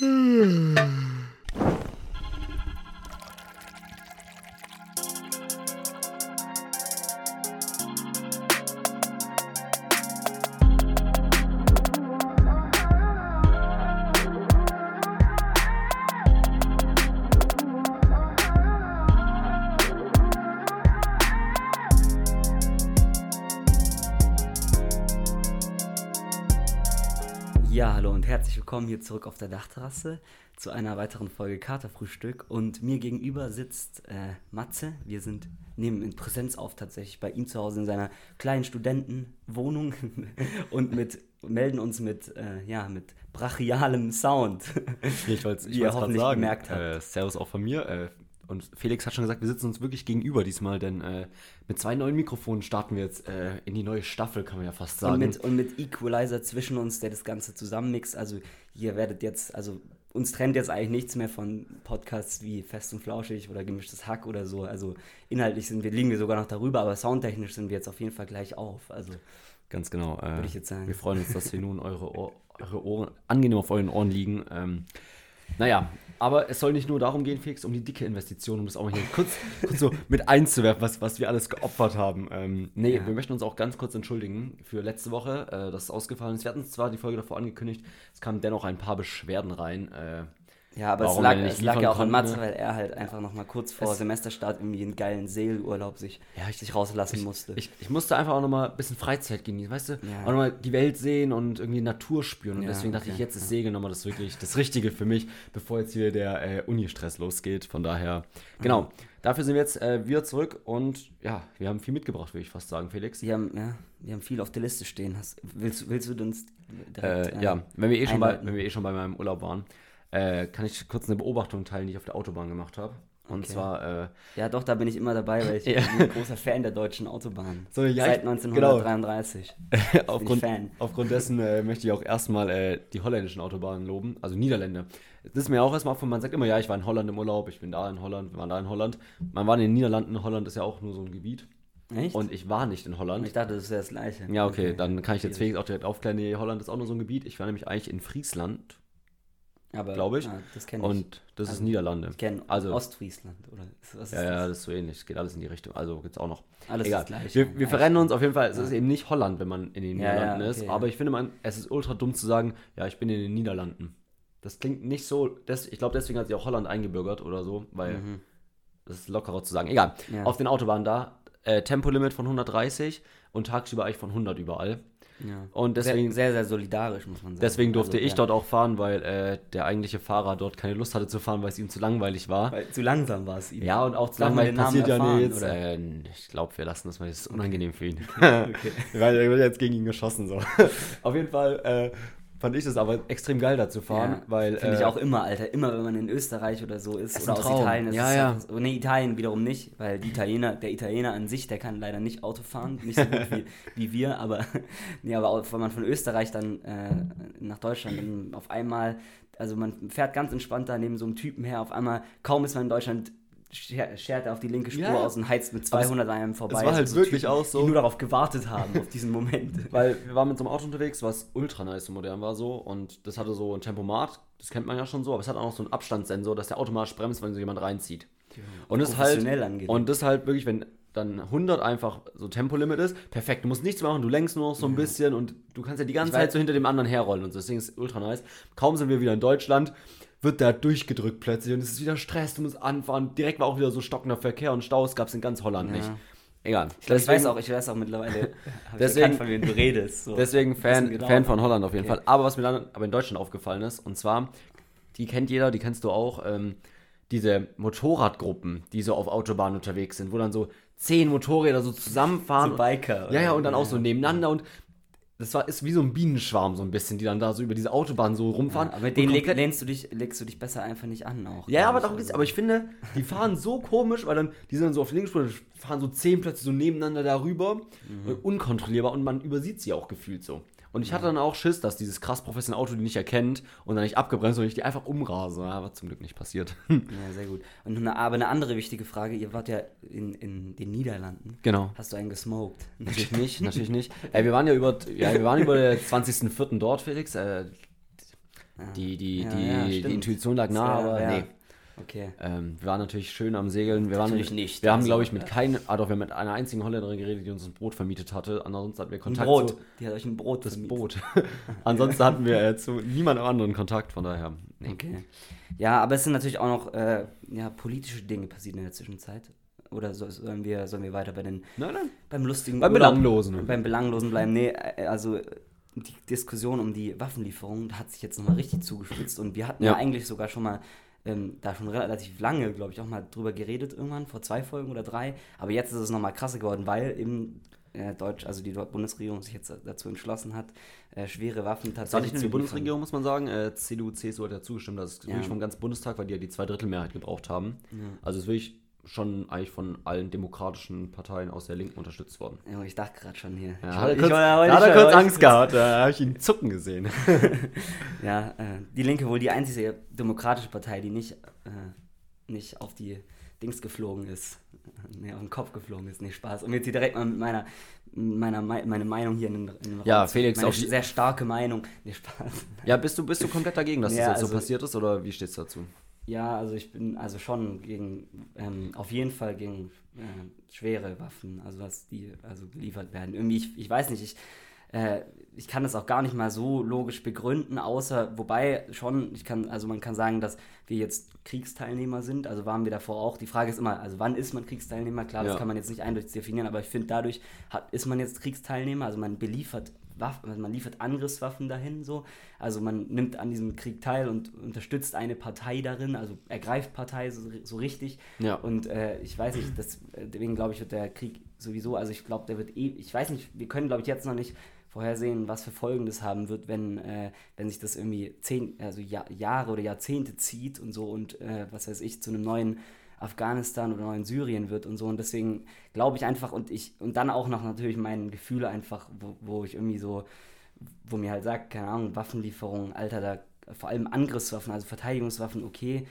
Ja, willkommen hier zurück auf der Dachterrasse zu einer weiteren Folge Katerfrühstück. Und mir gegenüber sitzt äh, Matze. Wir sind nehmen in Präsenz auf tatsächlich bei ihm zu Hause in seiner kleinen Studentenwohnung und mit melden uns mit äh, ja mit brachialem Sound. Ich wollte es gerade sagen. gemerkt habt. Äh, Servus auch von mir. Und Felix hat schon gesagt, wir sitzen uns wirklich gegenüber diesmal, denn äh, mit zwei neuen Mikrofonen starten wir jetzt äh, in die neue Staffel, kann man ja fast sagen. Und mit, und mit Equalizer zwischen uns, der das Ganze zusammenmixt. Also ihr werdet jetzt, also uns trennt jetzt eigentlich nichts mehr von Podcasts wie Fest und Flauschig oder Gemischtes Hack oder so. Also inhaltlich sind wir, liegen wir sogar noch darüber, aber soundtechnisch sind wir jetzt auf jeden Fall gleich auf. Also Ganz genau. Äh, Würde ich jetzt sagen. Wir freuen uns, dass wir nun eure, Ohr, eure Ohren angenehm auf euren Ohren liegen. Ähm, naja, aber es soll nicht nur darum gehen, Felix, um die dicke Investition, um das auch mal hier kurz, kurz so mit einzuwerfen, was, was wir alles geopfert haben. Ähm, nee, Ja. wir möchten uns auch ganz kurz entschuldigen für letzte Woche, äh, dass es ausgefallen ist. Wir hatten zwar die Folge davor angekündigt, es kamen dennoch ein paar Beschwerden rein. Äh, ja, aber es lag, es lag ja auch an Matze, weil er halt einfach nochmal kurz vor Es- Semesterstart irgendwie einen geilen Seelurlaub sich, Ja, ich- sich rauslassen musste. Ich, ich musste einfach auch nochmal ein bisschen Freizeit genießen, weißt du? Ja. Auch nochmal die Welt sehen und irgendwie Natur spüren. Und Ja, deswegen dachte ich, okay, jetzt ist Segeln nochmal das wirklich das Richtige für mich, bevor jetzt hier der äh, Uni-Stress losgeht. Von daher, genau. Dafür sind wir jetzt äh, wieder zurück und ja, wir haben viel mitgebracht, würde ich fast sagen, Felix. wir haben, ja, wir haben viel auf der Liste stehen. Hast, willst, willst du uns direkt, Äh, ja, wenn wir, eh schon bei, wenn wir eh schon bei meinem Urlaub waren, äh, kann ich kurz eine Beobachtung teilen, die ich auf der Autobahn gemacht habe. Und Okay. zwar, äh, Ja, doch, da bin ich immer dabei, weil ich Ja. bin ein großer Fan der deutschen Autobahn. So, ja, Seit ich- 1933. aufgrund, Fan. aufgrund dessen äh, möchte ich auch erstmal äh, die holländischen Autobahnen loben, also Niederländer. Das ist mir auch erstmal von, man sagt immer, ja, ich war in Holland im Urlaub, ich bin da in Holland, wir waren da in Holland. Man war in den Niederlanden, Holland ist ja auch nur so ein Gebiet. Echt? Und ich war nicht in Und Holland. ich dachte, das wäre das Gleiche. Ja, okay, dann kann ich jetzt. Felix auch direkt aufklären, nee, Holland ist auch nur so ein Gebiet. Ich war nämlich eigentlich in Friesland Aber, glaub ich. Ah, das kenne ich. und das Also, ist Niederlande. ich kenne also- Ostfriesland. Oder ist, was ist Ja, ja, das? ist so ähnlich. Es geht alles in die Richtung. Also gibt's auch noch. Alles Egal. das Gleiche. Wir, wir Ja, verrennen uns auf jeden Fall. Es ist eben nicht Holland, wenn man in den Ja, ja, Niederlanden ist. okay, ja. Aber ich finde, man, es ist ultra dumm zu sagen, ja, ich bin in den Niederlanden. Das klingt nicht so. Das, ich glaube, deswegen hat sich auch Holland eingebürgert oder so, weil Mhm. das ist lockerer zu sagen. Egal. Ja. Auf den Autobahnen da, äh, Tempolimit von 130 und tagsüber eigentlich von 100 überall. Ja. Und deswegen, sehr, sehr, sehr solidarisch, muss man sagen. deswegen durfte Also, ich ja. dort auch fahren, weil äh, der eigentliche Fahrer dort keine Lust hatte zu fahren, weil es ihm zu langweilig war. Weil zu langsam war es ihm. Ja, und auch zu langweilig passiert ja nichts. Äh, ich glaube, wir lassen das mal. Das ist unangenehm für ihn. Okay. Weil er wird jetzt gegen ihn geschossen. So. Auf jeden Fall äh, fand ich es aber extrem geil, da zu fahren. Ja, weil, Finde ich äh, auch immer, Alter. Immer, wenn man in Österreich oder so ist ist oder aus Traum. Italien ist. Ja, es ja. So, nee, Italien wiederum nicht, weil die Italiener, der Italiener an sich, der kann leider nicht Auto fahren. Nicht so gut wie, wie wir, aber, nee, aber auch, wenn man von Österreich dann äh, nach Deutschland dann auf einmal, also man fährt ganz entspannt da neben so einem Typen her, auf einmal, kaum ist man in Deutschland, schert er auf die linke Spur Ja. aus und heizt mit 200 an einem vorbei. es war halt So wirklich auch so. Die nur darauf gewartet haben, auf diesen Moment. Weil wir waren mit so einem Auto unterwegs, was ultra nice und modern war so. Und das hatte so ein Tempomat, das kennt man ja schon so, aber es hat auch noch so einen Abstandssensor, dass der automatisch bremst, wenn so jemand reinzieht. Und das halt, und das halt wirklich, wenn dann 100 einfach so Tempolimit ist, perfekt, du musst nichts machen, du lenkst nur noch so ein bisschen und du kannst ja die ganze Ich Zeit so hinter dem anderen herrollen und so. Deswegen ist es ultra nice. Kaum sind wir wieder in Deutschland, wird der durchgedrückt plötzlich und es ist wieder Stress, du musst anfahren. Direkt war auch wieder so stockender Verkehr und Staus gab es in ganz Holland Ja. nicht. Egal. Ich, glaub, ich weiß auch, ich weiß auch mittlerweile, ich Deswegen- erkannt, von wem du redest. So. Deswegen Fan, genau. Fan von Holland auf jeden Okay. Fall. Aber was mir dann aber in Deutschland aufgefallen ist, und zwar, die kennt jeder, die kennst du auch, ähm, diese Motorradgruppen, die so auf Autobahnen unterwegs sind, wo dann so zehn Motorräder so zusammenfahren. So Biker. ja, ja, und dann auch so nebeneinander und das war, ist wie so ein Bienenschwarm so ein bisschen, die dann da so über diese Autobahn so rumfahren. Ja, aber denen leg, lehnst du dich, legst du dich besser einfach nicht an auch. ja, aber darum geht's. Aber ich finde, die fahren so komisch, weil dann, die sind dann so auf Spur, fahren so zehn plötzlich so nebeneinander darüber. Mhm. Und Unkontrollierbar und man übersieht sie auch gefühlt so. Und ich hatte dann auch Schiss, dass dieses krass professionelle Auto die nicht erkennt und dann nicht abgebremst und ich die einfach umrase. Ja, war zum Glück nicht passiert. Ja, sehr gut. Und eine, aber eine andere wichtige Frage, ihr wart ja in, in den Niederlanden. genau. Hast du einen gesmoked? Natürlich nicht, natürlich nicht. Ey, wir waren ja über, ja, wir waren über den 20.04. dort, Felix. Äh, Die, die, Ja, die, ja, die. Intuition lag nah, aber ja. nee. Okay. Ähm, wir waren natürlich schön am Segeln. Wir waren Natürlich nicht, Wir haben, also, glaube ich, mit äh, keinem, ah doch, wir haben mit einer einzigen Holländerin geredet, die uns ein Brot vermietet hatte. Ansonsten hatten wir Ein Kontakt Brot. zu Die hat euch ein Brot das vermietet. Boot. Ansonsten hatten wir äh, zu niemandem anderen Kontakt, von daher. Nee. Okay. Ja, aber es sind natürlich auch noch äh, ja, politische Dinge passiert in der Zwischenzeit. Oder so, sollen, wir, sollen wir weiter bei den, Nein, nein. beim lustigen Beim Urlaub- Belanglosen. Beim Belanglosen bleiben. Nee, äh, also die Diskussion um die Waffenlieferung hat sich jetzt nochmal richtig zugespitzt und wir hatten ja, Ja. eigentlich sogar schon mal ähm, da schon relativ lange, glaube ich, auch mal drüber geredet irgendwann, vor zwei Folgen oder drei. Aber jetzt ist es nochmal krasser geworden, weil eben äh, Deutsch, also die Bundesregierung sich jetzt dazu entschlossen hat, äh, schwere Waffen Das war tatsächlich nicht nur die. Bundesregierung, muss man sagen. Äh, CDU, CSU hat ja zugestimmt. Das ist Ja. wirklich vom ganzen Bundestag, weil die ja die Zweidrittelmehrheit gebraucht haben. Ja. Also es ist wirklich schon eigentlich von allen demokratischen Parteien aus der Linken unterstützt worden. Ja, ich dachte gerade schon hier. Ja, hat er kurz, da hat er kurz Angst gehabt, da habe ich ihn zucken gesehen. Ja, äh, die Linke wohl die einzige demokratische Partei, die nicht, äh, nicht auf die Dings geflogen ist. Nee, auf den Kopf geflogen ist. Nee, Spaß. Um jetzt hier direkt mal mit meiner, meiner Mei- meine Meinung hier in den, in den Ja, Raum Felix, meine die- sehr starke Meinung. Nee, Spaß. Ja, bist du, bist du komplett dagegen, dass Ja, das jetzt so also- passiert ist oder wie stehst du dazu? Ja, also ich bin also schon gegen, ähm, auf jeden Fall gegen äh, schwere Waffen, also dass die also geliefert werden. Irgendwie, ich, ich weiß nicht, ich, äh, ich kann das auch gar nicht mal so logisch begründen, außer, wobei schon, ich kann, also man kann sagen, dass wir jetzt Kriegsteilnehmer sind, also waren wir davor auch. Die Frage ist immer, also wann ist man Kriegsteilnehmer? Klar, das Ja. kann man jetzt nicht eindeutig definieren, aber ich finde, dadurch hat, ist man jetzt Kriegsteilnehmer, also man beliefert Waffen, also man liefert Angriffswaffen dahin so. Also man nimmt an diesem Krieg teil und unterstützt eine Partei darin, also ergreift Partei so, so richtig. Ja. Und äh, ich weiß nicht, das, deswegen glaube ich, wird der Krieg sowieso, also ich glaube, der wird eh, ich weiß nicht, wir können glaube ich jetzt noch nicht vorhersehen, was für Folgen das haben wird, wenn, äh, wenn sich das irgendwie zehn, also ja, Jahre oder Jahrzehnte zieht und so und äh, was weiß ich, zu einem neuen Afghanistan oder neuen Syrien wird und so. Und deswegen glaube ich einfach und ich, und dann auch noch natürlich meine Gefühle einfach, wo, wo ich irgendwie so, wo mir halt sagt, keine Ahnung, Waffenlieferungen, Alter, da vor allem Angriffswaffen, also Verteidigungswaffen, okay,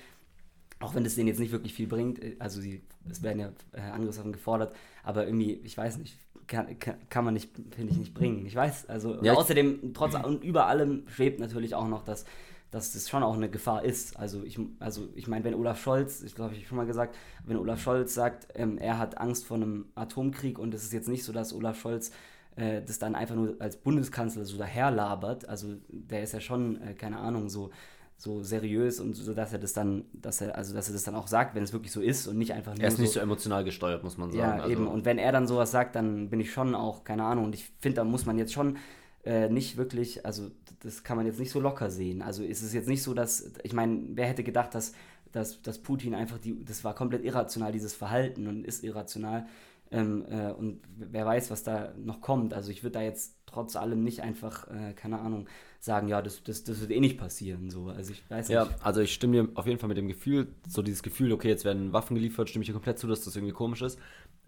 auch wenn das denen jetzt nicht wirklich viel bringt, äh, also sie, es werden ja äh, Angriffswaffen gefordert, aber irgendwie, ich weiß nicht, kann, kann, kann man nicht, finde ich, nicht bringen. Ich weiß, also Ja, außerdem, trotz und über allem schwebt natürlich auch noch, dass, dass das schon auch eine Gefahr ist. Also ich, also ich meine, wenn Olaf Scholz, ich glaube, ich habe schon mal gesagt, wenn Olaf Scholz sagt, ähm, er hat Angst vor einem Atomkrieg und es ist jetzt nicht so, dass Olaf Scholz äh, das dann einfach nur als Bundeskanzler so daherlabert, also der ist ja schon, äh, keine Ahnung, so so seriös und so, dass er das dann, dass er, also dass er das dann auch sagt, wenn es wirklich so ist und nicht einfach nur Er ist so, nicht so emotional gesteuert, muss man sagen. ja, also, eben. Und wenn er dann sowas sagt, dann bin ich schon auch, keine Ahnung. Und ich finde, da muss man jetzt schon äh, nicht wirklich, also das kann man jetzt nicht so locker sehen. Also ist es jetzt nicht so, dass, ich meine, wer hätte gedacht, dass, dass, dass Putin einfach die, das war komplett irrational, dieses Verhalten und ist irrational. Ähm, äh, und wer weiß, was da noch kommt. Also ich würde da jetzt trotz allem nicht einfach, äh, keine Ahnung, sagen, ja, das, das, das wird eh nicht passieren. So. Also ich weiß Ja, nicht. also ich stimme dir auf jeden Fall mit dem Gefühl, so dieses Gefühl, okay, jetzt werden Waffen geliefert, stimme ich dir komplett zu, dass das irgendwie komisch ist.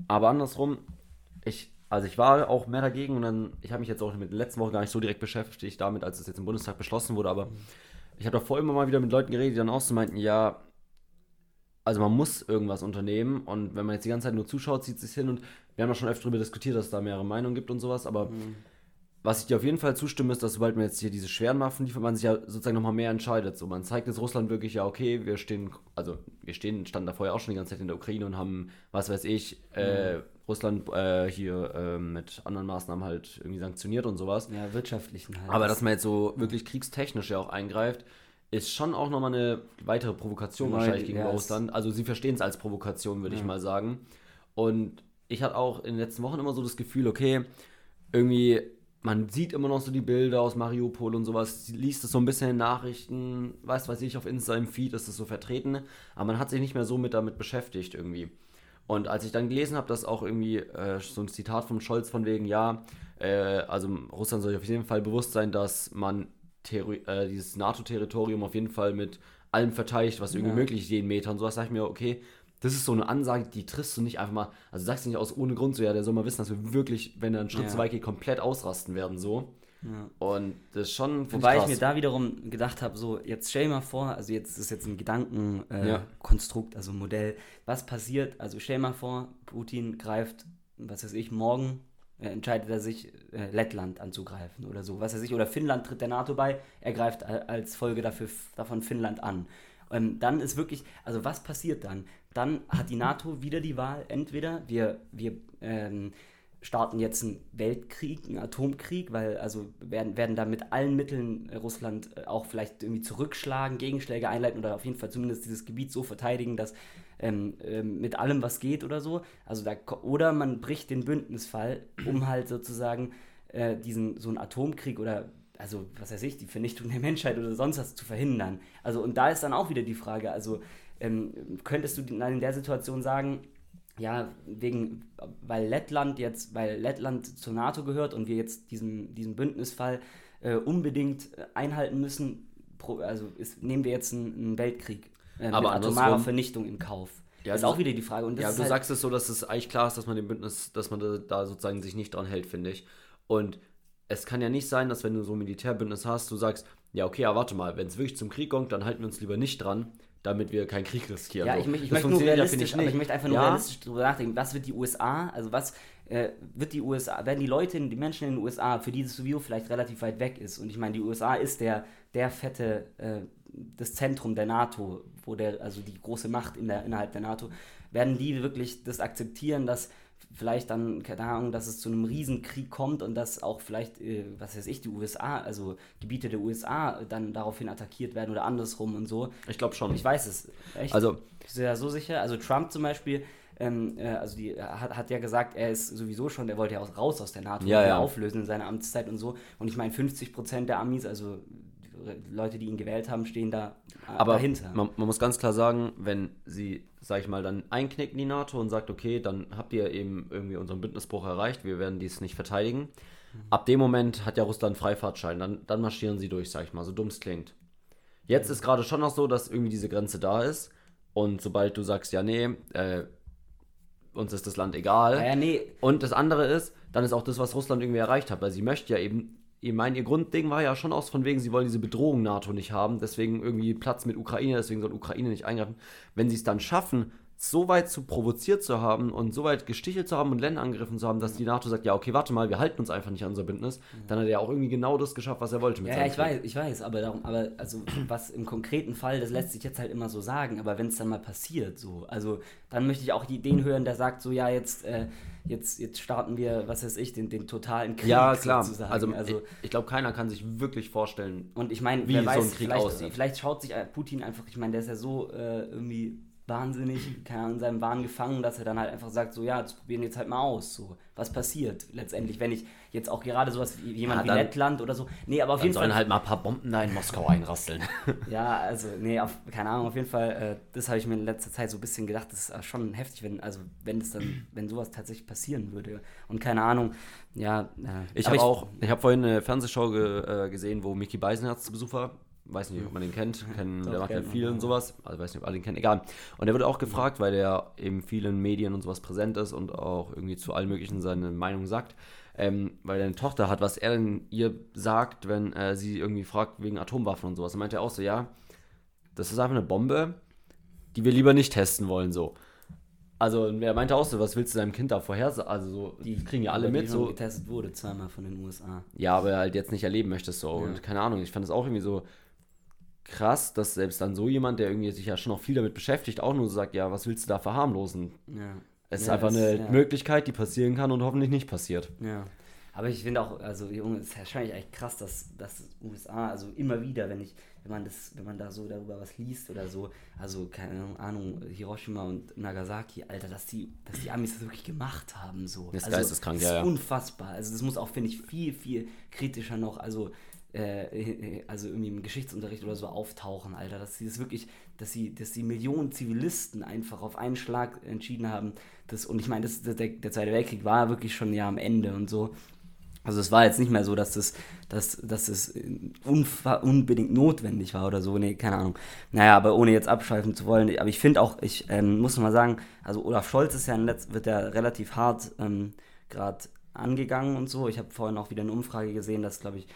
Aber andersrum, ich, also ich war auch mehr dagegen und dann, ich habe mich jetzt auch mit der letzten Woche gar nicht so direkt beschäftigt damit, als es jetzt im Bundestag beschlossen wurde, aber ich habe davor immer mal wieder mit Leuten geredet, die dann auch so meinten, ja, also man muss irgendwas unternehmen und wenn man jetzt die ganze Zeit nur zuschaut, zieht es sich hin und wir haben ja schon öfter darüber diskutiert, dass es da mehrere Meinungen gibt und sowas, aber was ich dir auf jeden Fall zustimme, ist, dass sobald man jetzt hier diese schweren Waffen liefert, man sich ja sozusagen nochmal mehr entscheidet. So, man zeigt jetzt Russland wirklich, ja, okay, wir stehen, also wir stehen, standen da vorher auch schon die ganze Zeit in der Ukraine und haben, was weiß ich, äh, Russland äh, hier äh, mit anderen Maßnahmen halt irgendwie sanktioniert und sowas. Ja, wirtschaftlichen halt. Aber dass man jetzt so wirklich kriegstechnisch ja auch eingreift, ist schon auch nochmal eine weitere Provokation Neu- wahrscheinlich gegenüber ja, es- Russland. Also sie verstehen es als Provokation, würde ich mal sagen. Und ich hatte auch in den letzten Wochen immer so das Gefühl, okay, irgendwie, man sieht immer noch so die Bilder aus Mariupol und sowas, liest es so ein bisschen in Nachrichten, weiß weiß ich, auf Insta im Feed ist es so vertreten, aber man hat sich nicht mehr so mit damit beschäftigt irgendwie. Und als ich dann gelesen habe, dass auch irgendwie äh, so ein Zitat von Scholz von wegen, ja, äh, also Russland soll sich auf jeden Fall bewusst sein, dass man Terri äh, dieses NATO-Territorium auf jeden Fall mit allem verteidigt, was irgendwie Ja. möglich ist, jeden Meter und sowas, sage ich mir, okay, das ist so eine Ansage, die triffst du nicht einfach mal, also sagst du nicht aus ohne Grund so, ja, der soll mal wissen, dass wir wirklich, wenn er einen Schritt Ja. zu weit geht, komplett ausrasten werden, so. Ja. Und das ist schon, Wobei ich krass. mir da wiederum gedacht habe, so jetzt stell dir mal vor, also jetzt ist jetzt ein Gedankenkonstrukt, äh, Ja. Also Modell, was passiert, also stell dir mal vor, Putin greift, was weiß ich, morgen äh, entscheidet er sich, äh, Lettland anzugreifen oder so. Was er sich, oder Finnland tritt der NATO bei, er greift als Folge dafür, davon Finnland an. Ähm, dann ist wirklich, also was passiert dann? Dann hat die NATO wieder die Wahl, entweder wir, wir ähm, starten jetzt einen Weltkrieg, einen Atomkrieg, weil also werden, werden da mit allen Mitteln Russland äh, auch vielleicht irgendwie zurückschlagen, Gegenschläge einleiten oder auf jeden Fall zumindest dieses Gebiet so verteidigen, dass ähm, ähm, mit allem, was geht oder so. Also da, oder man bricht den Bündnisfall, um halt sozusagen äh, diesen so einen Atomkrieg oder also was weiß ich, die Vernichtung der Menschheit oder sonst was zu verhindern. Also und da ist dann auch wieder die Frage, also ähm, könntest du in der Situation sagen, ja, wegen, weil Lettland jetzt, weil Lettland zur NATO gehört und wir jetzt diesen, diesen Bündnisfall äh, unbedingt äh, einhalten müssen, pro, also ist, nehmen wir jetzt einen, einen Weltkrieg äh, Aber mit atomarer Vernichtung im Kauf. Ja, das ist auch wieder die Frage. Ja, du halt sagst es so, dass es eigentlich klar ist, dass man dem Bündnis, dass man da, da sozusagen sich nicht dran hält, finde ich. Und es kann ja nicht sein, dass wenn du so ein Militärbündnis hast, du sagst, ja, okay, aber warte mal, wenn es wirklich zum Krieg kommt, dann halten wir uns lieber nicht dran, damit wir keinen Krieg riskieren. Ja, ich, ich, ich möchte nur realistisch, aber ich möchte einfach nur Ja. realistisch drüber nachdenken. Was wird die USA, also was äh, wird die USA, werden die Leute, die Menschen in den USA, für die das sowieso vielleicht relativ weit weg ist, und ich meine, die USA ist der, der fette, äh, das Zentrum der NATO, wo der, also die große Macht in der, innerhalb der NATO, werden die wirklich das akzeptieren, dass vielleicht dann, keine Ahnung, dass es zu einem Riesenkrieg kommt und dass auch vielleicht, äh, was weiß ich, die USA, also Gebiete der USA dann daraufhin attackiert werden oder andersrum und so. Ich glaube schon. Ich weiß es. Echt? Also- Bist du ja so sicher? Also Trump zum Beispiel, ähm, äh, also die hat, hat ja gesagt, er ist sowieso schon, der wollte ja auch raus aus der NATO, Ja, ja. auflösen in seiner Amtszeit und so. Und ich meine, 50 Prozent der Amis, also Leute, die ihn gewählt haben, stehen da äh, Aber dahinter. man, man muss ganz klar sagen, wenn sie, sag ich mal, dann einknickt in die NATO und sagt, okay, dann habt ihr eben irgendwie unseren Bündnisbruch erreicht, wir werden dies nicht verteidigen. Mhm. Ab dem Moment hat ja Russland Freifahrtschein, dann, dann marschieren sie durch, sag ich mal, so dumm es klingt. Jetzt ist gerade schon noch so, dass irgendwie diese Grenze da ist und sobald du sagst, ja, nee, äh, uns ist das Land egal, ja, ja, nee, und das andere ist, dann ist auch das, was Russland irgendwie erreicht hat, weil sie möchte ja eben, ich meine, ihr Grundding war ja schon aus von wegen, sie wollen diese Bedrohung NATO nicht haben, deswegen irgendwie Platz mit Ukraine, deswegen soll Ukraine nicht eingreifen. Wenn sie es dann schaffen, so weit zu provoziert zu haben und so weit gestichelt zu haben und Länder angegriffen zu haben, dass die NATO sagt, ja, okay, warte mal, wir halten uns einfach nicht an unser Bündnis, dann hat er ja auch irgendwie genau das geschafft, was er wollte mit Ja, ja, ich Krieg. weiß, ich weiß, aber darum, aber also was im konkreten Fall, das lässt sich jetzt halt immer so sagen, aber wenn es dann mal passiert, so, also dann möchte ich auch die- den hören, der sagt so, ja, jetzt, äh, jetzt, jetzt starten wir, was weiß ich, den, den totalen Krieg Ja, klar. sozusagen. Also, also ich, ich glaube, keiner kann sich wirklich vorstellen, und ich meine, wie so weiß, ein Krieg vielleicht, aussieht. vielleicht schaut sich äh, Putin einfach, ich meine, der ist ja so äh, irgendwie wahnsinnig, Ahnung, in seinem Wahn gefangen, dass er dann halt einfach sagt, so, ja, das probieren wir jetzt halt mal aus, so. Was passiert letztendlich, wenn ich jetzt auch gerade sowas wie jemand Ja, wie dann- Lettland oder so, nee, aber auf jeden Fall sollen halt mal ein paar Bomben da in Moskau einrasseln. Ja, also, nee, auf, keine Ahnung, auf jeden Fall, äh, das habe ich mir in letzter Zeit so ein bisschen gedacht, das ist äh, schon heftig, wenn, also, wenn es dann, wenn sowas tatsächlich passieren würde. Und keine Ahnung, ja, äh, Ich habe auch, ich habe vorhin eine Fernsehshow ge, äh, gesehen, wo Mickey Beisenherz zu Besuch war. Weiß nicht, ob man den kennt. Doch, der macht ja viel und sowas. Also weiß nicht, ob alle den kennen. Egal. Und der wurde auch gefragt, weil der in vielen Medien und sowas präsent ist und auch irgendwie zu allen möglichen seine Meinung sagt. Ähm, weil er eine Tochter hat, was er denn ihr sagt, wenn äh, sie irgendwie fragt wegen Atomwaffen und sowas. Dann meint er auch so, ja, das ist einfach eine Bombe, die wir lieber nicht testen wollen, so. Also, er meinte auch so, was willst du deinem Kind da vorhersagen? Also, so, die kriegen ja alle mit, so. getestet wurde, zweimal von den USA. Ja, aber halt jetzt nicht erleben möchtest so. Ja. Und keine Ahnung, ich fand es auch irgendwie so krass, dass selbst dann so jemand, der irgendwie sich ja schon noch viel damit beschäftigt, auch nur so sagt, ja, was willst du da verharmlosen? Ja. Es ist Ja, einfach es- eine ja. Möglichkeit, die passieren kann und hoffentlich nicht passiert. Ja. Aber ich finde auch, also Junge, es ist wahrscheinlich echt krass, dass, dass USA, also immer wieder, wenn ich, wenn man das, wenn man da so darüber was liest oder so, also keine Ahnung, Hiroshima und Nagasaki, Alter, dass die, dass die Amis das wirklich gemacht haben, so. Das ist also, geisteskrank, das ja, ist ja. unfassbar. Also das muss auch, finde ich, viel, viel kritischer noch, also äh, also irgendwie im Geschichtsunterricht oder so auftauchen, Alter, dass sie das wirklich, dass sie, dass die Millionen Zivilisten einfach auf einen Schlag entschieden haben, das, und ich meine, das, das, der, der Zweite Weltkrieg war wirklich schon ja am Ende und so. Also es war jetzt nicht mehr so, dass das, dass, dass unfa- unbedingt notwendig war oder so. Nee, keine Ahnung. Naja, aber ohne jetzt abschweifen zu wollen. Aber ich finde auch, ich ähm, muss mal sagen, also Olaf Scholz ist ja letz wird ja relativ hart ähm, gerade angegangen und so. Ich habe vorhin auch wieder eine Umfrage gesehen, dass, glaube ich,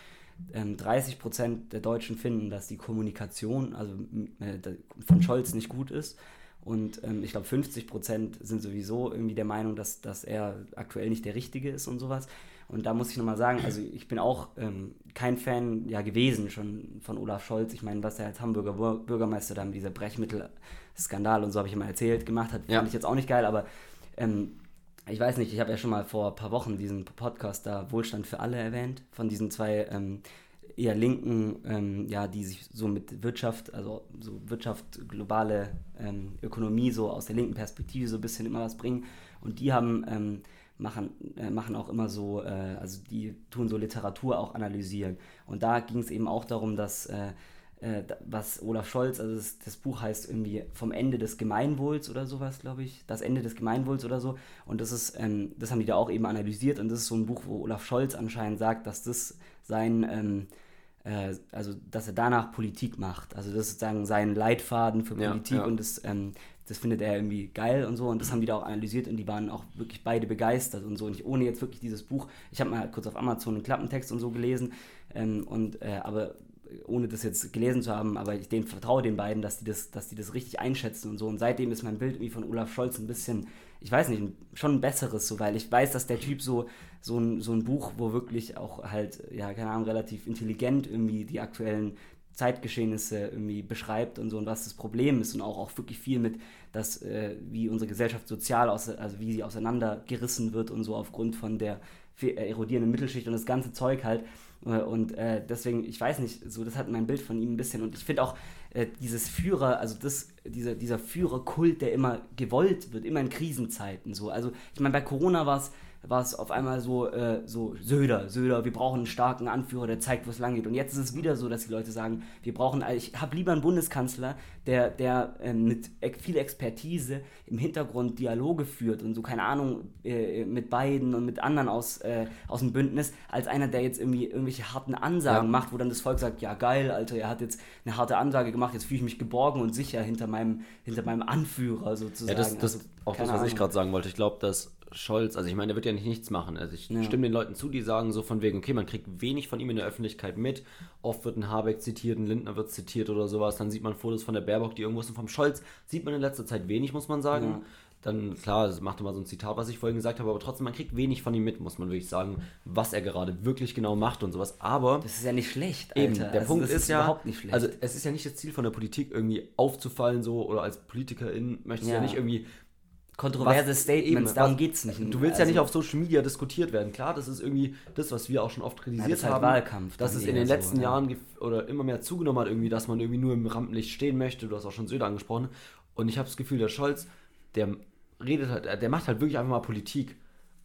ähm, 30 Prozent der Deutschen finden, dass die Kommunikation also, äh, da- von Scholz nicht gut ist. Und ähm, ich glaube, 50 Prozent sind sowieso irgendwie der Meinung, dass, dass er aktuell nicht der Richtige ist und sowas. Und da muss ich nochmal sagen, also ich bin auch ähm, kein Fan ja gewesen schon von Olaf Scholz. Ich meine, was er als Hamburger Bürgermeister dann dieser Brechmittel-Skandal und so habe ich immer erzählt, gemacht hat, ja. fand ich jetzt auch nicht geil, aber ähm, ich weiß nicht, ich habe ja schon mal vor ein paar Wochen diesen Podcast da Wohlstand für alle erwähnt, von diesen zwei ähm, eher Linken, ähm, ja, die sich so mit Wirtschaft, also so Wirtschaft, globale ähm, Ökonomie so aus der linken Perspektive so ein bisschen immer was bringen. Und die haben, ähm, machen, äh, machen auch immer so, äh, also die tun so Literatur auch analysieren. Und da ging es eben auch darum, dass äh, äh, was Olaf Scholz, also das, das, Buch heißt irgendwie vom Ende des Gemeinwohls oder sowas, glaube ich. Das Ende des Gemeinwohls oder so. Und das ist, ähm, das haben die da auch eben analysiert und das ist so ein Buch, wo Olaf Scholz anscheinend sagt, dass das sein, ähm, äh, also dass er danach Politik macht. Also das ist sozusagen sein Leitfaden für Politik ja, ja. und das, ähm, das findet er irgendwie geil und so und das haben die da auch analysiert und die waren auch wirklich beide begeistert und so und ich, ohne jetzt wirklich dieses Buch, ich habe mal kurz auf Amazon einen Klappentext und so gelesen ähm, und äh, aber ohne das jetzt gelesen zu haben, aber ich denen vertraue den beiden, dass die das, dass die das richtig einschätzen und so. Und seitdem ist mein Bild irgendwie von Olaf Scholz ein bisschen, ich weiß nicht, schon ein besseres, so, weil ich weiß, dass der Typ so, so ein, so ein Buch, wo wirklich auch halt, ja, keine Ahnung, relativ intelligent irgendwie die aktuellen Zeitgeschehnisse irgendwie beschreibt und so und was das Problem ist und auch, auch wirklich viel mit, dass, äh, wie unsere Gesellschaft sozial, aus, also wie sie auseinandergerissen wird und so aufgrund von der erodierenden Mittelschicht und das ganze Zeug halt. Äh, und äh, deswegen, ich weiß nicht, so das hat mein Bild von ihm ein bisschen. Und ich finde auch äh, dieses Führer, also das, dieser, dieser Führerkult, der immer gewollt wird, immer in Krisenzeiten so. Also ich meine, bei Corona war es war es auf einmal so, äh, so Söder, Söder, wir brauchen einen starken Anführer, der zeigt, wo es lang geht. Und jetzt ist es wieder so, dass die Leute sagen, wir brauchen, ich habe lieber einen Bundeskanzler, der, der äh, mit viel Expertise im Hintergrund Dialoge führt und so, keine Ahnung, äh, mit beiden und mit anderen aus, äh, aus dem Bündnis, als einer, der jetzt irgendwie irgendwelche harten Ansagen ja. macht, wo dann das Volk sagt, ja geil, Alter, er hat jetzt eine harte Ansage gemacht, jetzt fühle ich mich geborgen und sicher hinter meinem, hinter meinem Anführer sozusagen. Ja, das, das also, auch das, was Ahnung. ich gerade sagen wollte. Ich glaube, dass Scholz, also ich meine, der wird ja nicht nichts machen. Also ich ja. stimme den Leuten zu, die sagen so von wegen, okay, man kriegt wenig von ihm in der Öffentlichkeit mit. Oft wird ein Habeck zitiert, ein Lindner wird zitiert oder sowas. Dann sieht man Fotos von der Baerbock, die irgendwo sind. Vom Scholz sieht man in letzter Zeit wenig, muss man sagen. Ja. Dann, klar, das macht immer so ein Zitat, was ich vorhin gesagt habe, aber trotzdem, man kriegt wenig von ihm mit, muss man wirklich sagen, was er gerade wirklich genau macht und sowas. Aber. Das ist ja nicht schlecht, Alter. Eben, der also Punkt ist, ist, ja. Überhaupt nicht schlecht. Also, es ist ja nicht das Ziel von der Politik, irgendwie aufzufallen, so, oder als Politikerin möchtest du ja. ja nicht irgendwie kontroverse was, Statements, eben, darum geht es nicht. Du willst also, ja nicht auf Social Media diskutiert werden. Klar, das ist irgendwie das, was wir auch schon oft kritisiert ja, das halt haben. Wahlkampf. Dass es in den letzten so, Jahren oder immer mehr zugenommen hat, irgendwie, dass man irgendwie nur im Rampenlicht stehen möchte. Du hast auch schon Söder angesprochen. Und ich habe das Gefühl, der Scholz, der redet halt, der macht halt wirklich einfach mal Politik.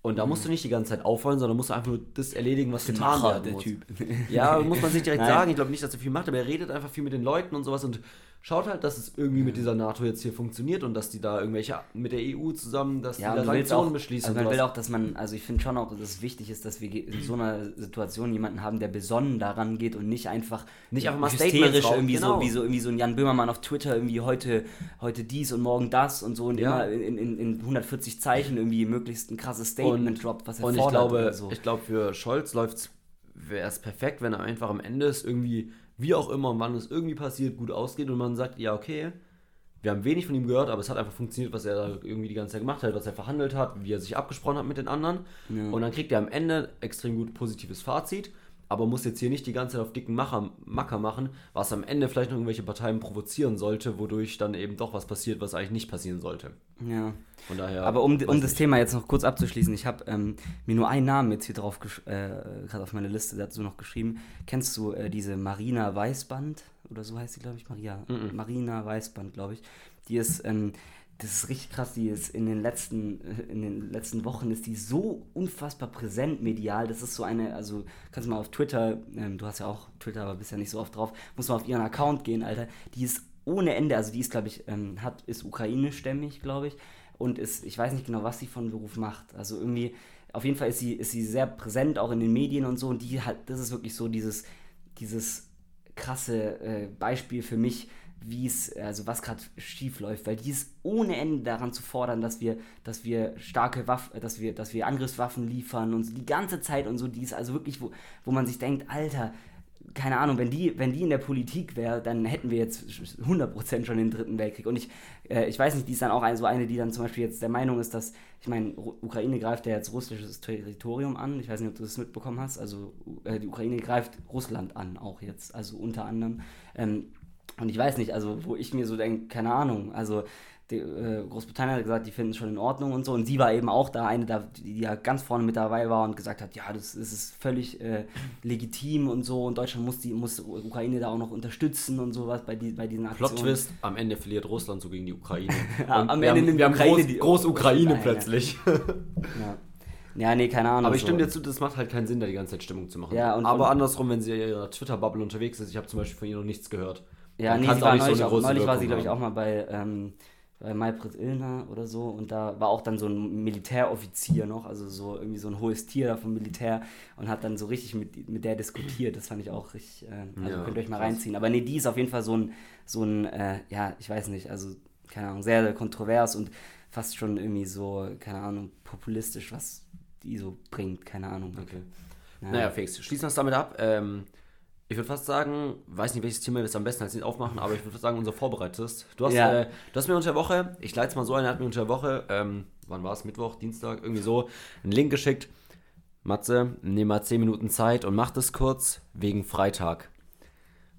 Und da musst du mhm. nicht die ganze Zeit auffallen, sondern musst du einfach nur das erledigen, was getan wird. Der muss. Typ. Ja, muss man sich direkt sagen. Ich glaube nicht, dass er viel macht, aber er redet einfach viel mit den Leuten und sowas und schaut halt, dass es irgendwie mit dieser NATO jetzt hier funktioniert und dass die da irgendwelche mit der EU zusammen, dass ja, die da Sanktionen beschließen. Also man will auch, dass man, also ich finde schon auch, dass es wichtig ist, dass wir in so einer Situation jemanden haben, der besonnen daran geht und nicht einfach nicht einfach mal hysterisch irgendwie genau. so wie so irgendwie so ein Jan Böhmermann auf Twitter irgendwie heute heute dies und morgen das und so und ja. immer in, in, in 140 Zeichen irgendwie möglichst ein krasses Statement und, droppt, was er und fordert. Ich glaube, so. ich glaube für Scholz läuft wäre es perfekt, wenn er einfach am Ende es irgendwie wie auch immer und wann es irgendwie passiert, gut ausgeht und man sagt, ja, okay, wir haben wenig von ihm gehört, aber es hat einfach funktioniert, was er da irgendwie die ganze Zeit gemacht hat, was er verhandelt hat, wie er sich abgesprochen hat mit den anderen. Ja. Und dann kriegt er am Ende extrem gut positives Fazit aber muss jetzt hier nicht die ganze Zeit auf dicken Macher, Macker machen, was am Ende vielleicht noch irgendwelche Parteien provozieren sollte, wodurch dann eben doch was passiert, was eigentlich nicht passieren sollte. Ja. Von daher. Aber um, um das Thema jetzt noch kurz abzuschließen, ich habe ähm, mir nur einen Namen jetzt hier drauf, äh, gerade auf meine Liste dazu noch geschrieben. Kennst du äh, diese Marina Weißband? Oder so heißt sie, glaube ich, Maria. Mm -mm. Marina Weißband, glaube ich. Die ist. Ähm, das ist richtig krass, die ist in den letzten, in den letzten Wochen ist die so unfassbar präsent medial. Das ist so eine, also kannst du mal auf Twitter, ähm, du hast ja auch Twitter, aber bist ja nicht so oft drauf, muss mal auf ihren Account gehen, Alter. Die ist ohne Ende, also die ist, glaube ich, ähm, hat, ist ukrainischstämmig, glaube ich, und ist, ich weiß nicht genau, was sie von Beruf macht. Also irgendwie, auf jeden Fall ist sie, ist sie sehr präsent, auch in den Medien und so, und die hat, das ist wirklich so dieses, dieses krasse äh, Beispiel für mich, wie es, also was gerade schief läuft, weil die ist ohne Ende daran zu fordern, dass wir, dass wir starke Waffen, dass wir, dass wir Angriffswaffen liefern und so die ganze Zeit und so, die ist also wirklich, wo, wo man sich denkt, Alter, keine Ahnung, wenn die, wenn die in der Politik wäre, dann hätten wir jetzt 100% schon den dritten Weltkrieg. Und ich, äh, ich weiß nicht, die ist dann auch ein, so eine, die dann zum Beispiel jetzt der Meinung ist, dass, ich meine, Ukraine greift ja jetzt russisches Territorium an. Ich weiß nicht, ob du das mitbekommen hast. Also äh, die Ukraine greift Russland an, auch jetzt, also unter anderem. Ähm, und ich weiß nicht, also wo ich mir so denke, keine Ahnung, also die, äh, Großbritannien hat gesagt, die finden es schon in Ordnung und so. Und sie war eben auch da eine, da, die ja ganz vorne mit dabei war und gesagt hat, ja, das, das ist völlig äh, legitim und so. Und Deutschland muss die muss Ukraine da auch noch unterstützen und sowas bei, die, bei diesen Aktionen. Plot Twist, am Ende verliert Russland so gegen die Ukraine. am Ende haben, nimmt wir Ukraine groß, die groß Ukraine plötzlich. ja. Ja, nee, keine Ahnung. Aber ich stimme dir zu, das macht halt keinen Sinn, da die ganze Zeit Stimmung zu machen. Ja, und, Aber und, andersrum, wenn sie in ihrer Twitter-Bubble unterwegs ist, ich habe zum Beispiel von ihr noch nichts gehört. Ja, nee, sie war neulich, so auch, neulich war sie, glaube ich, auch mal bei ähm, bei Maybrit Illner oder so und da war auch dann so ein Militäroffizier noch, also so irgendwie so ein hohes Tier da vom Militär und hat dann so richtig mit, mit der diskutiert. Das fand ich auch richtig, äh, also ja, könnt ihr euch mal krass. reinziehen. Aber nee, die ist auf jeden Fall so ein, so ein, äh, ja, ich weiß nicht, also keine Ahnung, sehr, sehr kontrovers und fast schon irgendwie so, keine Ahnung, populistisch, was die so bringt, keine Ahnung. Okay. Naja, naja Felix, schließen wir es damit ab. Ähm, ich würde fast sagen, weiß nicht, welches Thema wir jetzt am besten als nicht aufmachen, aber ich würde sagen, unser vorbereitest. Du hast, ja. äh, du hast mir unter der Woche, ich leite es mal so ein, er hat mir unter der Woche, ähm, wann war es, Mittwoch, Dienstag, irgendwie so, einen Link geschickt. Matze, nimm mal 10 Minuten Zeit und mach das kurz wegen Freitag.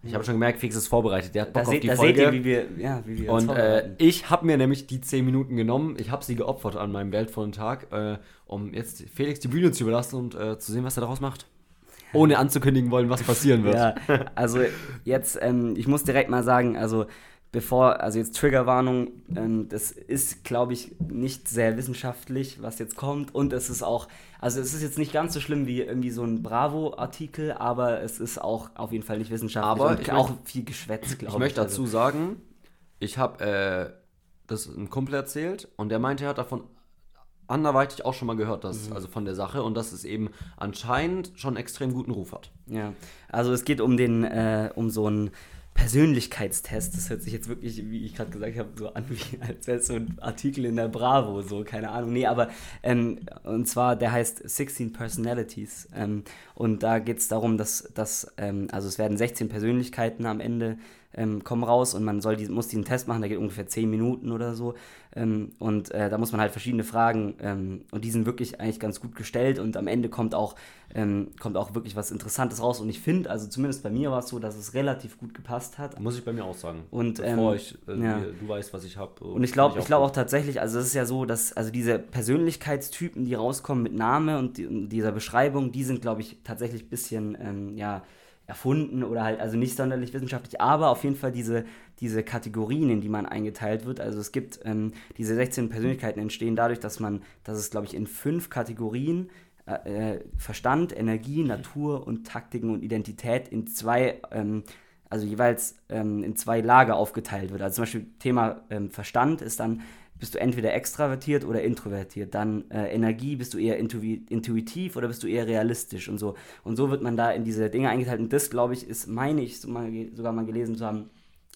Ich habe schon gemerkt, Fix ist vorbereitet. Der hat Bock da auf die da Folge. Seht ihr, wie wir, ja, wie wir Und äh, ich habe mir nämlich die 10 Minuten genommen. Ich habe sie geopfert an meinem weltvollen Tag, äh, um jetzt Felix die Bühne zu überlassen und äh, zu sehen, was er daraus macht ohne anzukündigen wollen, was passieren wird. Ja, also jetzt, ähm, ich muss direkt mal sagen, also bevor, also jetzt Triggerwarnung, ähm, das ist, glaube ich, nicht sehr wissenschaftlich, was jetzt kommt. Und es ist auch, also es ist jetzt nicht ganz so schlimm wie irgendwie so ein Bravo-Artikel, aber es ist auch auf jeden Fall nicht wissenschaftlich. Aber ich auch viel Geschwätz, glaube ich. Ich möchte dazu also. sagen, ich habe äh, das einem Kumpel erzählt und der meinte, er hat davon anderweitig auch schon mal gehört, dass, mhm. also von der Sache und dass es eben anscheinend schon extrem guten Ruf hat. Ja, also es geht um den, äh, um so einen Persönlichkeitstest. Das hört sich jetzt wirklich, wie ich gerade gesagt habe, so an, wie als wäre es so ein Artikel in der Bravo, so, keine Ahnung. Nee, aber, ähm, und zwar, der heißt 16 Personalities. Ähm, und da geht es darum, dass, dass ähm, also es werden 16 Persönlichkeiten am Ende ähm, kommen raus und man soll die, muss diesen Test machen, der geht ungefähr 10 Minuten oder so. Ähm, und äh, da muss man halt verschiedene Fragen ähm, und die sind wirklich eigentlich ganz gut gestellt und am Ende kommt auch, ähm, kommt auch wirklich was Interessantes raus. Und ich finde, also zumindest bei mir war es so, dass es relativ gut gepasst hat. Muss ich bei mir auch sagen. Und, Bevor ähm, ich, äh, ja. du weißt, was ich habe. Und ich glaube ich, ich glaube auch tatsächlich, also es ist ja so, dass also diese Persönlichkeitstypen, die rauskommen mit Name und, die, und dieser Beschreibung, die sind, glaube ich, tatsächlich ein bisschen, ähm, ja, erfunden oder halt also nicht sonderlich wissenschaftlich, aber auf jeden Fall diese, diese Kategorien, in die man eingeteilt wird. Also es gibt ähm, diese 16 Persönlichkeiten entstehen dadurch, dass man, dass es glaube ich in fünf Kategorien äh, äh, Verstand, Energie, Natur und Taktiken und Identität in zwei ähm, also jeweils ähm, in zwei Lager aufgeteilt wird. Also zum Beispiel Thema ähm, Verstand ist dann bist du entweder extravertiert oder introvertiert. Dann äh, Energie, bist du eher intuitiv oder bist du eher realistisch und so. Und so wird man da in diese Dinge eingeteilt. Und das, glaube ich, ist, meine ich, sogar mal gelesen zu haben,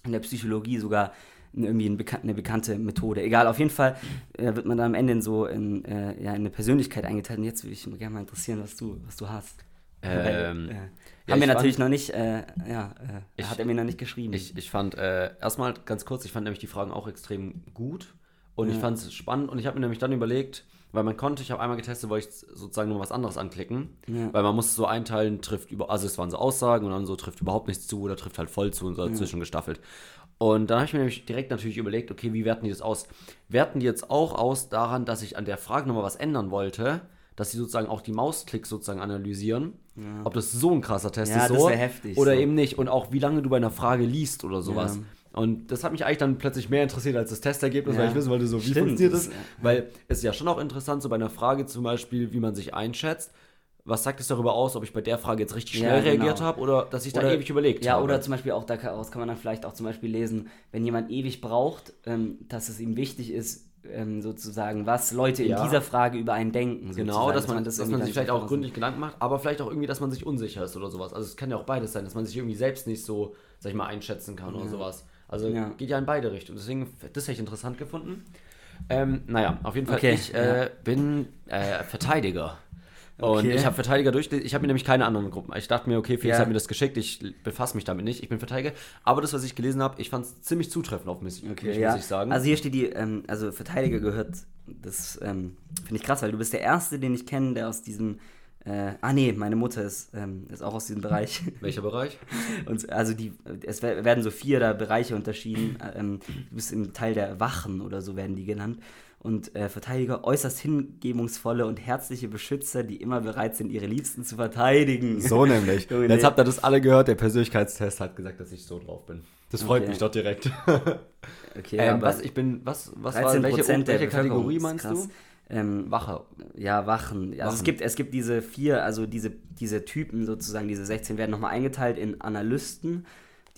in der Psychologie sogar irgendwie ein bekan eine bekannte Methode. Egal, auf jeden Fall äh, wird man dann am Ende in so in, äh, ja, in eine Persönlichkeit eingeteilt. Und jetzt würde ich mich gerne mal interessieren, was du, was du hast. Ähm, Weil, äh, ja, haben wir natürlich fand, noch nicht, äh, ja, äh, ich, hat er mir noch nicht geschrieben. Ich, ich fand, äh, erstmal ganz kurz, ich fand nämlich die Fragen auch extrem gut. Und ja. ich fand es spannend und ich habe mir nämlich dann überlegt, weil man konnte, ich habe einmal getestet, wollte ich sozusagen nur was anderes anklicken, ja. weil man musste so einteilen, trifft über, also es waren so Aussagen und dann so trifft überhaupt nichts zu oder trifft halt voll zu und so dazwischen ja. gestaffelt. Und dann habe ich mir nämlich direkt natürlich überlegt, okay, wie werten die das aus? Werten die jetzt auch aus daran, dass ich an der Frage nochmal was ändern wollte, dass sie sozusagen auch die Mausklicks sozusagen analysieren, ja. ob das so ein krasser Test ja, ist, so, heftig, oder so. eben nicht und auch wie lange du bei einer Frage liest oder sowas. Ja. Und das hat mich eigentlich dann plötzlich mehr interessiert als das Testergebnis, ja. weil ich wissen wollte, so wie Stimmt, funktioniert das? Ja. Weil es ist ja schon auch interessant, so bei einer Frage zum Beispiel, wie man sich einschätzt. Was sagt es darüber aus, ob ich bei der Frage jetzt richtig schnell ja, genau. reagiert habe oder dass ich da ewig überlegt ja, habe? Ja, oder zum Beispiel auch daraus kann man dann vielleicht auch zum Beispiel lesen, wenn jemand ewig braucht, ähm, dass es ihm wichtig ist, ähm, sozusagen, was Leute in dieser Frage über einen denken. Genau, dass man, dass man, dass man sich vielleicht auch gründlich Gedanken macht, aber vielleicht auch irgendwie, dass man sich unsicher ist oder sowas. Also es kann ja auch beides sein, dass man sich irgendwie selbst nicht so, sag ich mal, einschätzen kann oder sowas. Also ja. geht ja in beide Richtungen. Deswegen, das hätte ich interessant gefunden. Ähm, naja, auf jeden Fall, okay, ich äh, ja. bin äh, Verteidiger. Und Okay. ich habe Verteidiger durchgelesen. Ich habe mir nämlich keine anderen Gruppen. Ich dachte mir, okay, Felix Ja. hat mir das geschickt, ich befasse mich damit nicht. Ich bin Verteidiger. Aber das, was ich gelesen habe, ich fand es ziemlich zutreffend auf mich, mich ja. muss ich sagen. Also hier steht die, ähm, also Verteidiger gehört, das ähm, finde ich krass, weil du bist der Erste, den ich kenne, der aus diesem, äh, ah nee, meine Mutter ist, ähm, ist auch aus diesem Bereich. Welcher Bereich? Und also die, es wer- werden so vier da Bereiche unterschieden. Ähm, du bist im Teil der Wachen oder so werden die genannt. Und äh, Verteidiger äußerst hingebungsvolle und herzliche Beschützer, die immer bereit sind, ihre Liebsten zu verteidigen. So nämlich. Junge, Jetzt nee. habt ihr das alle gehört. Der Persönlichkeitstest hat gesagt, dass ich so drauf bin. Das freut Okay. mich doch direkt. Okay, ähm, aber was, ich bin, was, was war, 13 welche, welche Kategorie meinst du? Ähm, Wache. Ja, Wachen. Also Wachen. es gibt, es gibt diese vier, also diese, diese Typen sozusagen, diese 16 werden nochmal eingeteilt in Analysten,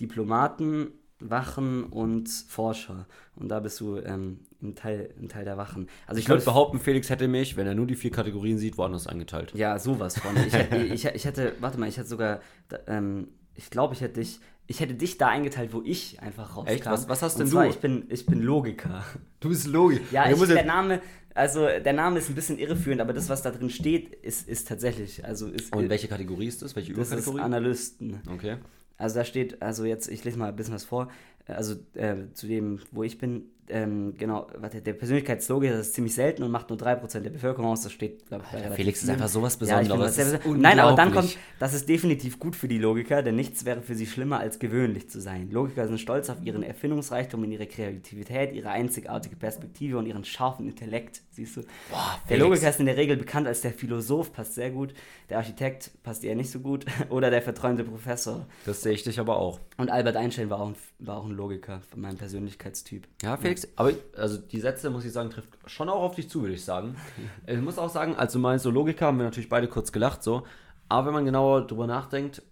Diplomaten, Wachen und Forscher. Und da bist du ähm, im, Teil, im Teil der Wachen. Also Ich ich würde behaupten, Felix hätte mich, wenn er nur die vier Kategorien sieht, woanders eingeteilt. ja, sowas von. Ich, hätte- ich, ich hätte, warte mal, ich hätte sogar, ähm, ich glaube, ich hätte dich, ich hätte dich da eingeteilt, wo ich einfach rauskam. Echt? Was- was hast Und denn zwar, du? Ich bin, ich bin Logiker. Du bist logisch. Ja, ich, der Name, also der Name ist ein bisschen irreführend, aber das, was da drin steht, ist, ist tatsächlich, also ist, Und welche Kategorie ist das? Welche das ist Überkategorie? Analysten. Okay. Also da steht, also jetzt, ich lese mal ein bisschen was vor, also äh, zu dem, wo ich bin, ähm, genau, warte, der Persönlichkeitslogiker, das ist ziemlich selten und macht nur 3% der Bevölkerung aus, das steht, glaube ich, bei relativ Felix ist einfach sowas Ja, Besonderes. ist besonders. Nein, aber dann kommt, das ist definitiv gut für die Logiker, denn nichts wäre für sie schlimmer, als gewöhnlich zu sein. Logiker sind stolz auf ihren Erfindungsreichtum und ihre Kreativität, ihre einzigartige Perspektive und ihren scharfen Intellekt, siehst du. Boah, Der. Logiker ist in der Regel bekannt als der Philosoph, passt sehr gut. Der Architekt passt eher nicht so gut. Oder der verträumte Professor. Das sehe ich dich aber auch. Und Albert Einstein war auch ein, war auch ein Logiker von meinem Persönlichkeitstyp. Ja, Felix, aber also die Sätze, muss ich sagen, trifft schon auch auf dich zu, würde ich sagen. ich muss auch sagen, als du meinst, so Logiker, haben wir natürlich beide kurz gelacht, so. Aber wenn man genauer drüber nachdenkt,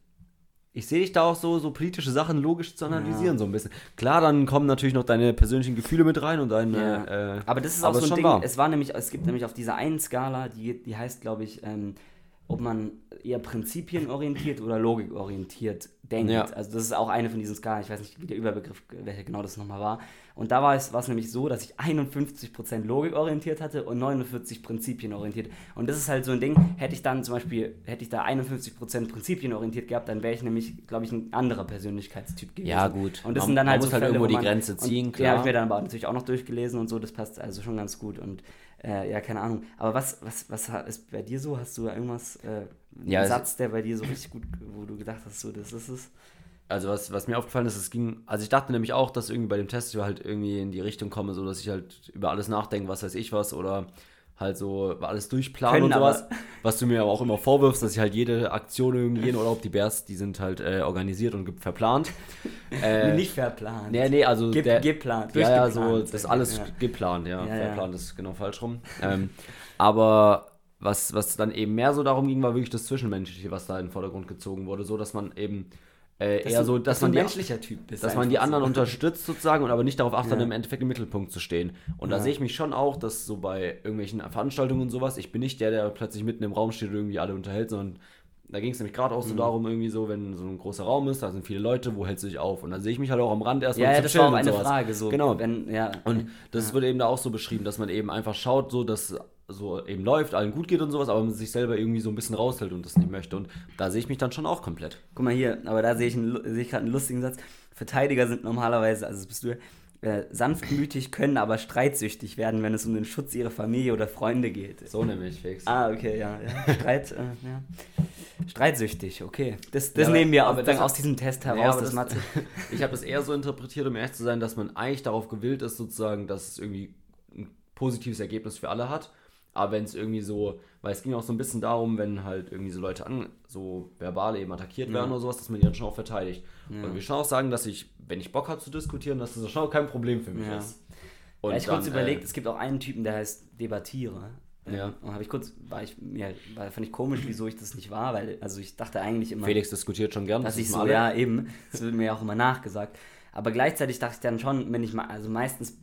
ich sehe dich da auch so, so politische Sachen logisch zu analysieren, so ein bisschen. Klar, dann kommen natürlich noch deine persönlichen Gefühle mit rein und deine. Ja. Äh, aber das ist auch so ein Ding. wahr. Es war nämlich, es gibt nämlich auf dieser einen Skala, die, die heißt, glaube ich, ähm, ob man eher prinzipienorientiert oder logikorientiert denkt. Ja. Also das ist auch eine von diesen Skalen. Ich weiß nicht, wie der Überbegriff, welcher genau das nochmal war. Und da war es, war es nämlich so, dass ich 51% logikorientiert hatte und 49% prinzipienorientiert. Und das ist halt so ein Ding, hätte ich dann zum Beispiel, hätte ich da 51% prinzipienorientiert gehabt, dann wäre ich nämlich, glaube ich, ein anderer Persönlichkeitstyp gewesen. Ja, gut. Und das Man- sind dann man halt muss so halt Fälle, irgendwo wo die man- Grenze ziehen, und, Ja, habe ich klar. mir dann aber natürlich auch noch durchgelesen und so, das passt also schon ganz gut und äh, ja, keine Ahnung. Aber was, was, was ist bei dir so? Hast du irgendwas, äh, einen Ja, Satz, der bei dir so richtig gut, wo du gedacht hast, so, das ist es? Also was, was mir aufgefallen ist, es ging, also ich dachte nämlich auch, dass irgendwie bei dem Test ich halt irgendwie in die Richtung komme, so dass ich halt über alles nachdenke, was weiß ich was, oder halt so alles durchplanen Können und sowas. Was du mir aber auch immer vorwirfst, dass ich halt jede Aktion irgendwie, jeden Urlaub, die Bears, die sind halt äh, organisiert und verplant. äh, Nicht verplant. Nee, nee, also Ge der, geplant, Ja, ja, so, das ich, alles ja. geplant, ja. Ja, ja. Verplant ist genau falsch rum. ähm, aber was, was dann eben mehr so darum ging, war wirklich das Zwischenmenschliche, was da in den Vordergrund gezogen wurde, so dass man eben äh, Dass eher du- so, dass du man ein die, menschlicher Typ bist. dass man die anderen so. unterstützt sozusagen und aber nicht darauf achtet, Ja. im Endeffekt im Mittelpunkt zu stehen. Und da Ja. sehe ich mich schon auch, dass so bei irgendwelchen Veranstaltungen und sowas, ich bin nicht der, der plötzlich mitten im Raum steht und irgendwie alle unterhält, sondern da ging es nämlich gerade auch Mhm. so darum, irgendwie so, wenn so ein großer Raum ist, da sind viele Leute, wo hältst du dich auf? Und dann sehe ich mich halt auch am Rand erstmal Ja, ja, das war auch eine sowas. Frage. So, Genau. Wenn, ja, Und das wird eben da auch so beschrieben, dass man eben einfach schaut, so dass so eben läuft, allen gut geht und sowas, aber man sich selber irgendwie so ein bisschen raushält und das nicht möchte. Und da sehe ich mich dann schon auch komplett. Guck mal hier, aber da sehe ich, einen sehe ich gerade einen lustigen Satz. Verteidiger sind normalerweise, also das bist du, äh, sanftmütig, können aber streitsüchtig werden, wenn es um den Schutz ihrer Familie oder Freunde geht. So nämlich, Fix. Ah, okay, ja. ja. Streit, äh, ja. Streitsüchtig, okay. Das, das Ja, nehmen wir aber aus, das- aus diesem Test heraus, das, das-. Ich habe das eher so interpretiert, um ehrlich zu sein, dass man eigentlich darauf gewillt ist, sozusagen, dass es irgendwie ein positives Ergebnis für alle hat. Aber wenn es irgendwie so, weil es ging auch so ein bisschen darum, wenn halt irgendwie so Leute an, so verbal eben attackiert werden oder sowas, dass man die dann schon auch verteidigt. Und wir schon auch sagen, dass ich, wenn ich Bock habe zu diskutieren, dass das schon auch kein Problem für mich Ja. ist. Und ja, ich kurz überlegt, äh, es gibt auch einen Typen, der heißt Debattierer. Ähm, Ja. Und habe ich kurz, war ich mir, war, fand ich komisch, wieso ich das nicht war, weil, also ich dachte eigentlich immer, Felix diskutiert schon gern. dass das ich so, alle. ja, eben, das wird mir ja auch immer nachgesagt. Aber gleichzeitig dachte ich dann schon, wenn ich mal, also meistens,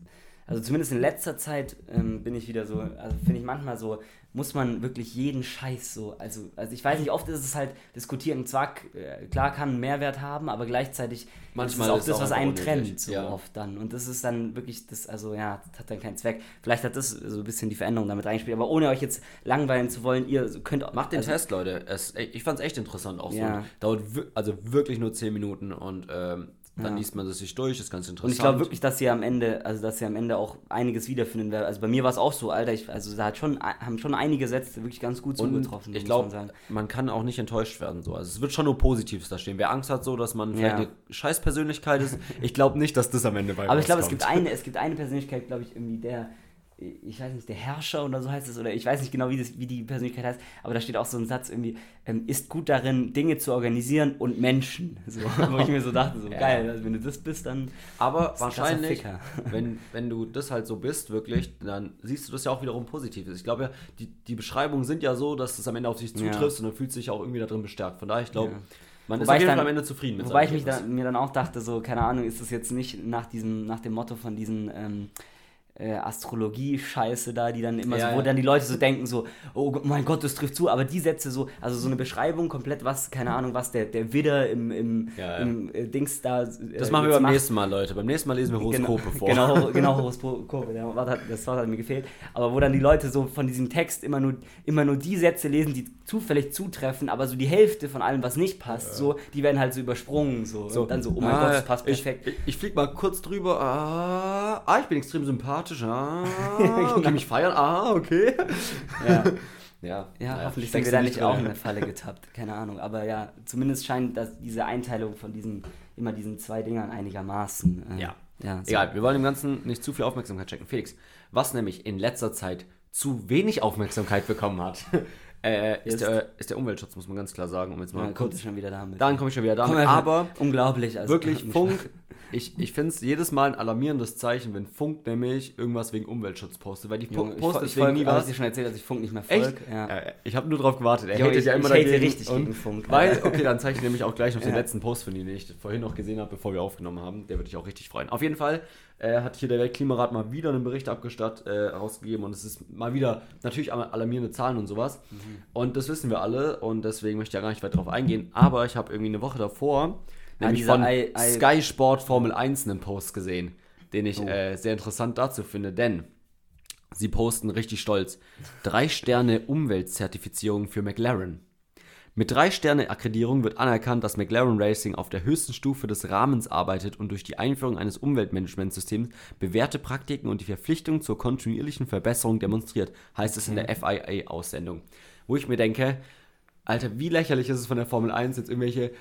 also zumindest in letzter Zeit ähm, bin ich wieder so, also finde ich manchmal so, muss man wirklich jeden Scheiß so, also, also ich weiß nicht, oft ist es halt diskutieren, zwar, äh, klar kann einen Mehrwert haben, aber gleichzeitig Manchmal ist es auch ist das, auch was einen trennt, so ja. oft dann. Und das ist dann wirklich, das, also ja, das hat dann keinen Zweck. Vielleicht hat das so ein bisschen die Veränderung damit reingespielt, aber ohne euch jetzt langweilen zu wollen, ihr könnt Macht den also, Test, Leute. Es, ich fand es echt interessant auch Ja. so. Dauert also wirklich nur 10 Minuten und ähm, dann Ja. liest man das sich durch, ist ganz interessant. Und ich glaube wirklich, dass ihr am Ende, also dass ihr am Ende auch einiges wiederfinden werdet. Also bei mir war es auch so, Alter, ich, also da hat schon, haben schon einige Sätze wirklich ganz gut zugetroffen. ich glaube, man man kann auch nicht enttäuscht werden. So. Also es wird schon nur Positives da stehen. Wer Angst hat, so, dass man vielleicht Ja. eine Scheißpersönlichkeit ist, ich glaube nicht, dass das am Ende bei Aber ich glaube, es gibt eine, es gibt eine Persönlichkeit, glaube ich, irgendwie der, ich weiß nicht, der Herrscher oder so heißt es, oder ich weiß nicht genau, wie, das, wie die Persönlichkeit heißt, aber da steht auch so ein Satz irgendwie, ähm, ist gut darin, Dinge zu organisieren und Menschen. So, wo ich mir so dachte, so Ja. geil, also wenn du das bist, dann Aber wahrscheinlich, wenn, wenn du das halt so bist, wirklich, dann siehst du das ja auch wiederum positiv. Ich glaube ja, die, die Beschreibungen sind ja so, dass es am Ende auf sich Ja. zutrifft und dann fühlt sich auch irgendwie da drin bestärkt. Von daher, ich glaube, Ja. man Wobei ist ich dann- am Ende zufrieden mit Wobei ich mich da, mir dann auch dachte, so, keine Ahnung, ist das jetzt nicht nach diesem, nach dem Motto von diesen ähm, äh, Astrologie-Scheiße da, die dann immer Ja, so, wo ja. dann die Leute so denken, so, oh mein Gott, das trifft zu, aber die Sätze so, also so eine Beschreibung komplett, was, keine Ahnung, was der, der Widder im, im, Ja, im äh, Dings da. Äh, Das machen wir beim macht. nächsten Mal, Leute. Beim nächsten Mal lesen wir Horoskope genau, vor. Genau, genau Horoskope. Das Wort hat mir gefehlt. Aber wo dann die Leute so von diesem Text immer nur, immer nur die Sätze lesen, die zufällig zutreffen, aber so die Hälfte von allem, was nicht passt, so, die werden halt so übersprungen. So. Und dann so, oh mein ah, Gott, das passt ich, perfekt. Ich, ich flieg mal kurz drüber. Ah, ah, ich bin extrem sympathisch. Ah, Genau. okay, mich feiern. Ah, okay. Ja. Ja, Ja, naja, hoffentlich sind wir da nicht auch in eine Falle getappt. Keine Ahnung. Aber ja, zumindest scheint dass diese Einteilung von diesen, immer diesen zwei Dingern einigermaßen. Äh, Ja. ja so. Egal, wir wollen dem Ganzen nicht zu viel Aufmerksamkeit schenken. Felix, was nämlich in letzter Zeit zu wenig Aufmerksamkeit bekommen hat, äh, ist, Ist- der, ist der Umweltschutz, muss man ganz klar sagen. Um jetzt mal Ja, kurz. schon wieder damit. Dann komme ich schon wieder damit. Komm, Aber unglaublich. Also, wirklich, Funk, ich, ich finde es jedes Mal ein alarmierendes Zeichen, wenn Funk nämlich irgendwas wegen Umweltschutz postet, weil die Junge, Funk ich, postet ich deswegen folge, nie was. ich dir schon erzählt, dass ich Funk nicht mehr Echt? folge. Ja. Äh, ich habe nur drauf gewartet. Er ich- ja immer ich dagegen. richtig und gegen Funk. Weil, okay, dann zeige ich nämlich auch gleich noch den Ja. letzten Post von Ihnen, den ich vorhin noch gesehen habe, bevor wir aufgenommen haben. Der würde dich auch richtig freuen. Auf jeden Fall äh, hat hier der Weltklimarat mal wieder einen Bericht abgestattet, äh, rausgegeben und es ist mal wieder natürlich al- alarmierende Zahlen und sowas. Mhm. Und das wissen wir alle und deswegen möchte ich ja gar nicht weiter darauf eingehen. Aber ich habe irgendwie eine Woche davor nämlich dieser von I- I- Sky Sport Formel 1 einen Post gesehen, den ich Oh. äh, sehr interessant dazu finde, denn Sie posten richtig stolz. Drei Sterne Umweltzertifizierung für McLaren. Mit drei Sterne Akkreditierung wird anerkannt, dass McLaren Racing auf der höchsten Stufe des Rahmens arbeitet und durch die Einführung eines Umweltmanagementsystems bewährte Praktiken und die Verpflichtung zur kontinuierlichen Verbesserung demonstriert, heißt es in der FIA-Aussendung. Wo ich mir denke, Alter, wie lächerlich ist es von der Formel 1 jetzt irgendwelche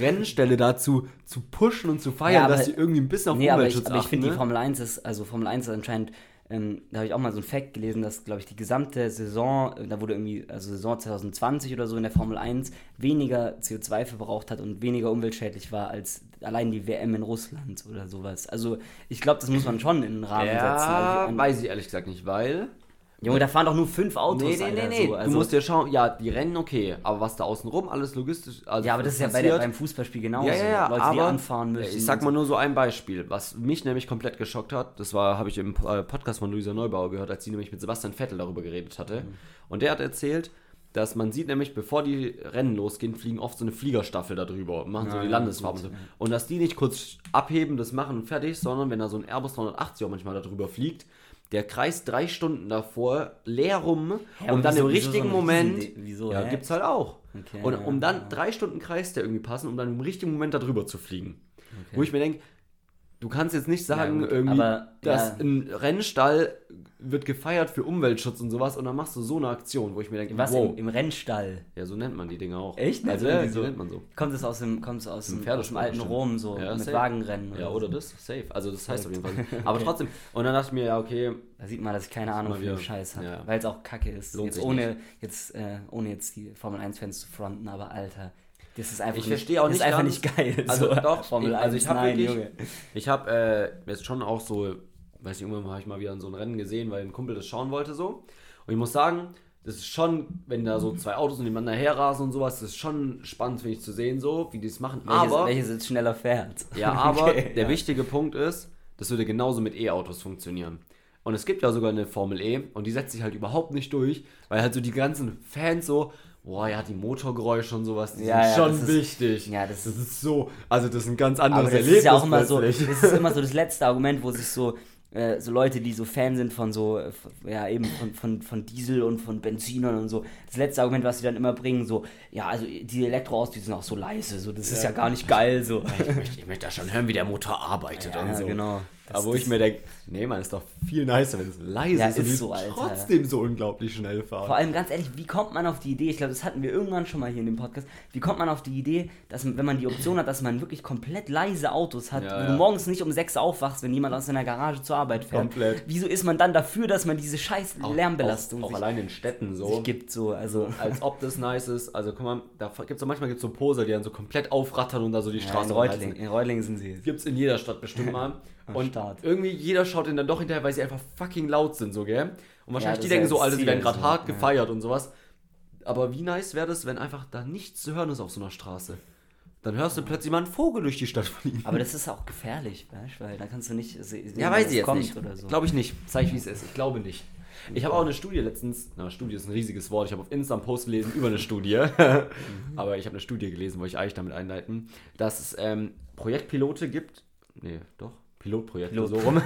Rennställe dazu zu pushen und zu feiern, Ja, aber- dass sie irgendwie ein bisschen auf Nee, aber ich, Umweltschutz aber ich finde, die ne? Formel 1 ist, also Formel 1 ist anscheinend, ähm, da habe ich auch mal so ein Fact gelesen, dass, glaube ich, die gesamte Saison, äh, da wurde irgendwie, also Saison 2020 oder so in der Formel 1 weniger CO2 verbraucht hat und weniger umweltschädlich war als allein die WM in Russland oder sowas. Also ich glaube, das muss man schon in den Rahmen setzen. ja, Also, weiß ich ehrlich gesagt nicht, weil Junge, da fahren doch nur fünf Autos. Nee, nee, nee, Alter, nee. So. Also, du musst ja schauen, ja, die Rennen okay, aber was da außen rum alles logistisch. Also ja, aber das ist ja bei der, beim Fußballspiel genauso. ja, ja, ja, Leute, aber die anfahren müssen. Ich sag mal nur so ein Beispiel, was mich nämlich komplett geschockt hat. Das war, habe ich im äh, Podcast von Luisa Neubauer gehört, als sie nämlich mit Sebastian Vettel darüber geredet hatte. Mhm. Und der hat erzählt, dass man sieht nämlich, bevor die Rennen losgehen, fliegen oft so eine Fliegerstaffel darüber und machen so Ja, die ja, Landesfarben. gut, und, so. und dass die nicht kurz abheben, das machen und fertig, sondern wenn da so ein Airbus 380 auch manchmal darüber fliegt, der kreist drei Stunden davor leer rum, Ja, um aber dann wieso- im so richtigen ein Moment. Riesen- wieso, ja, hä? gibt's halt auch. Okay, und um dann drei Stunden kreist der irgendwie passen, um dann im richtigen Moment darüber zu fliegen. Wo ich mir denke, du kannst jetzt nicht sagen, gut, irgendwie, aber, dass ja. ein Rennstall wird gefeiert für Umweltschutz und sowas und dann machst du so eine Aktion, wo ich mir denke, Was wow. im, im Rennstall? ja, so nennt man die Dinge auch. Echt? Also, ja, so- nennt man so. Kommt es aus dem, kommt es aus dem, aus dem alten. Rom so, Ja, mit safe. Wagenrennen Ja, so. oder das, safe. Also das heißt auf jeden Fall. so. Aber trotzdem, und dann dachte ich mir, ja, okay, Da sieht man, dass ich keine Ahnung von dem Scheiß habe, ja. weil es auch kacke ist. Lohnt jetzt sich ohne, jetzt, äh, ohne jetzt die Formel 1-Fans zu fronten, aber Alter, das ist einfach Ich nicht, verstehe auch das nicht ist einfach ganz- nicht geil. Also so. doch, Formel ich- 1, also ich hab nein, wirklich- Junge. Ich habe äh, jetzt schon auch so, weiß nicht, irgendwann habe ich mal wieder in so ein Rennen gesehen, weil ein Kumpel das schauen wollte so. Und ich muss sagen, das ist schon, wenn da so zwei Autos nebeneinander herrasen und sowas, das ist schon spannend, finde ich, zu sehen, so, wie die es machen. Welches, aber, welches jetzt schneller fährt. ja, aber Okay, der ja. wichtige Punkt ist, das würde genauso mit E-Autos funktionieren. Und es gibt ja sogar eine Formel E und die setzt sich halt überhaupt nicht durch, weil halt so die ganzen Fans so, boah, ja, die Motorgeräusche und sowas, die Ja, sind ja, schon das ist- wichtig. ja, das das ist so, also das ist ein ganz anderes Aber das Erlebnis ist ja auch immer so, das ist immer so das letzte Argument, wo sich so, äh, so Leute, die so Fan sind von so, ja eben von, von, von Diesel und von Benzinern und so, das letzte Argument, was sie dann immer bringen, so, ja, also die Elektroautos, die sind auch so leise, so, das ist ja gar nicht geil, so. Ich möchte, ich möchte da schon hören, wie der Motor arbeitet Ja, und so. genau. Das- Aber wo ich mir denke, nee, man, ist doch viel nicer, wenn es leise Ja, ist und ist so, Alter. trotzdem so unglaublich schnell fahren. Vor allem ganz ehrlich, wie kommt man auf die Idee, ich glaube, das hatten wir irgendwann schon mal hier in dem Podcast, wie kommt man auf die Idee, dass wenn man die Option hat, dass man wirklich komplett leise Autos hat, Ja, wo ja. du morgens nicht um sechs aufwachst, wenn jemand aus seiner Garage zur Arbeit fährt. Komplett. Wieso ist man dann dafür, dass man diese scheiß Lärmbelastung auch, auch sich, allein in Städten so. gibt, so, also... als ob das nice ist. Also guck mal, da gibt's so manchmal gibt's so Poser, die dann so komplett aufrattern und da so die Ja, Straße in Reutlingen, in Reutlingen sind sie. Gibt's in jeder Stadt bestimmt mal. Und Start. irgendwie jeder schaut ihnen dann doch hinterher, weil sie einfach fucking laut sind, so, gell? Und wahrscheinlich das die denken ja so, Alter, sie werden gerade hart ja. gefeiert und sowas. Aber wie nice wäre das, wenn einfach da nichts zu hören ist auf so einer Straße? Dann hörst du plötzlich mal einen Vogel durch die Stadt fliegen. Aber das ist auch gefährlich, weißt? weil da kannst du nicht sehen, Ja, weiß ich jetzt nicht. oder so. Glaube ich nicht. Zeig ich, wie es ist. Ich glaube nicht. Ich habe auch eine Studie letztens, na, Studie ist ein riesiges Wort, ich habe auf Insta einen Post gelesen über eine Studie, aber ich habe eine Studie gelesen, wollte ich eigentlich damit einleiten, dass es ähm, Projektpilote gibt, nee, doch, Pilotprojekte, Pilot. so rum,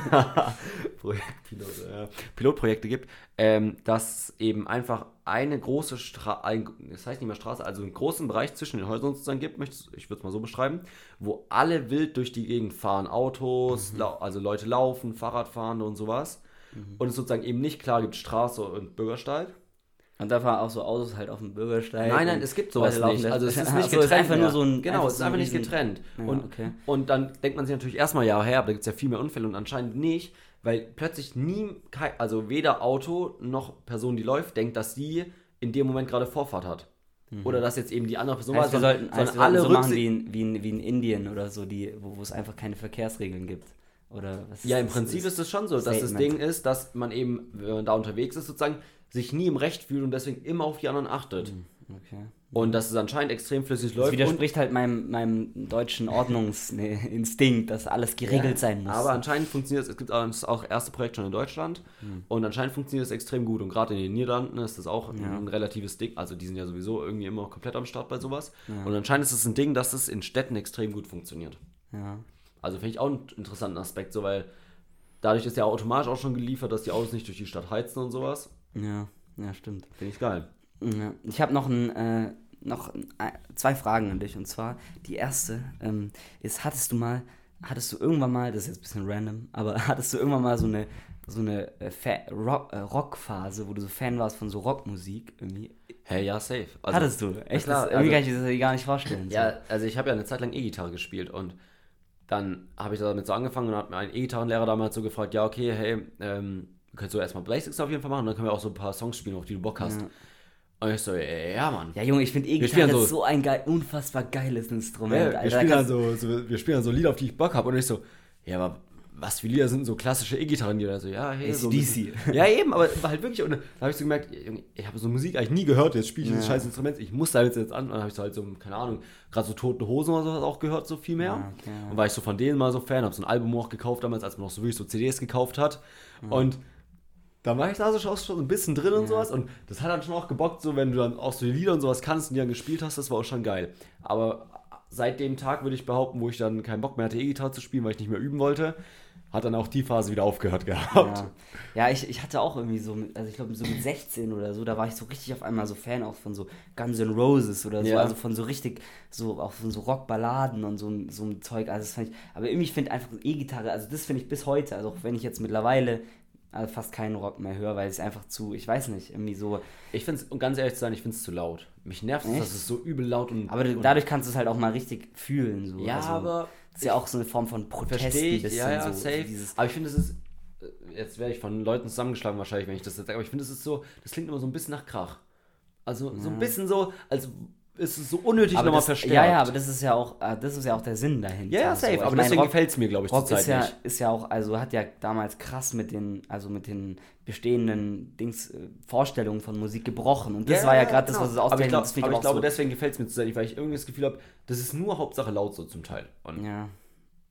Projektpilote, ja. Pilotprojekte gibt, ähm, dass eben einfach eine große Straße, ein, das heißt nicht mehr Straße, also einen großen Bereich zwischen den Häusern sozusagen gibt, ich würde es mal so beschreiben, wo alle wild durch die Gegend fahren, Autos, lau also Leute laufen, Fahrradfahrende und sowas. Und es sozusagen eben nicht klar gibt Straße und Bürgersteig. Und da fahren auch so Autos halt auf dem Bürgersteig. Nein, nein, es gibt sowas laufen nicht. Also es ist nicht so, getrennt. einfach nur so ein genau, es ist einfach ein nicht getrennt. Ja, und, okay. und dann denkt man sich natürlich erstmal, ja, her, aber da gibt es ja viel mehr Unfälle und anscheinend nicht, weil plötzlich nie, also weder Auto noch Person, die läuft, denkt, dass sie in dem Moment gerade Vorfahrt hat. Oder dass jetzt eben die andere Person Mhm. Heißt, wir sondern- sollten, sondern alle so machen wie in, wie, in, wie in Indien oder so, die, wo, wo es einfach keine Verkehrsregeln gibt. Oder was Ja, im? Prinzip ist es schon so, dass das Statement. Ding ist, dass man eben, wenn man da unterwegs ist, sozusagen, sich nie im Recht fühlt und deswegen immer auf die anderen achtet. Okay. Und dass es anscheinend extrem flüssig Das läuft. widerspricht halt meinem, meinem deutschen Ordnungsinstinkt, dass alles geregelt Ja, sein muss. Aber anscheinend funktioniert es, es gibt auch das erste Projekt schon in Deutschland Hm. und anscheinend funktioniert es extrem gut und gerade in den Niederlanden ist das auch ein relatives Ding, also die sind ja sowieso irgendwie immer komplett am Start bei sowas und anscheinend ist es ein Ding, dass es in Städten extrem gut funktioniert. ja. Also finde ich auch einen interessanten Aspekt, so weil dadurch ist ja automatisch auch schon geliefert, dass die Autos nicht durch die Stadt heizen und sowas. Ja, ja, stimmt. Finde ich geil. Ja. Ich habe noch, ein, äh, noch ein, zwei Fragen an dich. Und zwar, die erste ähm, ist, hattest du mal, hattest du irgendwann mal, das ist jetzt ein bisschen random, aber hattest du irgendwann mal so eine, so eine äh, Rock, äh, Rockphase, wo du so Fan warst von so Rockmusik irgendwie? Hey, ja, safe. Also, hattest du? Echt? klar, das, irgendwie also- kann ich das gar nicht vorstellen. so. Ja, also ich habe ja eine Zeit lang E-Gitarre gespielt und dann habe ich damit so angefangen und hat mir ein E-Gitarrenlehrer damals so gefragt, ja, okay, hey, ähm, du könntest so erstmal Basics auf jeden Fall machen und dann können wir auch so ein paar Songs spielen, auf die du Bock hast. Ja. Und ich so, ja, ja Mann. Ja, Junge, ich finde E-Gitarre so- ist so ein geil, unfassbar geiles Instrument. Ja, wir, Alter. Da spielen dann so, so, wir spielen dann so Lieder, auf die ich Bock habe und ich so, ja, aber was für Lieder sind so klassische E-Gitarren-Lieder? So, ja, hey, so. bisschen- Ja, eben, aber halt wirklich, und dann habe ich so gemerkt, Junge, ich habe so Musik eigentlich nie gehört, jetzt spiele ich dieses Ja. scheiß Instrument, ich muss da jetzt, jetzt an, und dann habe ich so halt so, keine Ahnung, gerade so Tote Hosen oder sowas auch gehört, so viel mehr. Ja, okay. Und war ich so von denen mal so Fan, habe so ein Album auch gekauft damals, als man noch so wirklich so CDs gekauft hat. Und da war ich da so schon schon ein bisschen drin und sowas. Und das hat dann schon auch gebockt, so wenn du dann auch so die Lieder und sowas kannst und die dann gespielt hast, das war auch schon geil. Aber seit dem Tag würde ich behaupten, wo ich dann keinen Bock mehr hatte, E-Gitarre zu spielen, weil ich nicht mehr üben wollte, hat dann auch die Phase wieder aufgehört gehabt. Ja, ja ich, ich hatte auch irgendwie so, mit- also ich glaube so mit 16 oder so, da war ich so richtig auf einmal so Fan auch von so Guns N' Roses oder so, Ja. also von so richtig, so auch von so Rockballaden und so, so ein Zeug, also das fand ich, aber irgendwie finde einfach E-Gitarre, also das finde ich bis heute, also auch wenn ich jetzt mittlerweile also fast keinen Rock mehr höre, weil es einfach zu, ich weiß nicht, irgendwie so, Ich finde es, um ganz ehrlich zu sein, ich finde es zu laut. Mich nervt es, dass es so übel laut und. aber und dadurch kannst du es halt auch mal richtig fühlen, so. Ja, also, aber Das ist ja auch so eine Form von Protest Verstehe ich, bisschen ja, ja, so. safe. Aber ich finde, es ist, äh, jetzt werde ich von Leuten zusammengeschlagen wahrscheinlich, wenn ich das jetzt sage, aber ich finde, es ist so, das klingt immer so ein bisschen nach Krach. Also so ein bisschen so, als ist es so unnötig aber nochmal das, verstärkt. ja, ja, aber das ist ja auch, äh, das ist ja auch der Sinn dahinter. ja, ja, safe, Ich aber mein, deswegen gefällt es mir, glaube ich, Rock zurzeit ist ja, nicht. ist ja auch, also hat ja damals krass mit den, also mit den bestehenden Dings, äh, Vorstellungen von Musik gebrochen. Und das war ja gerade das, was es genau. Aber ich, glaub, aber ich glaube, so. deswegen gefällt es mir zurzeit nicht, weil ich irgendwie das Gefühl habe, das ist nur Hauptsache laut so zum Teil. Und Ja.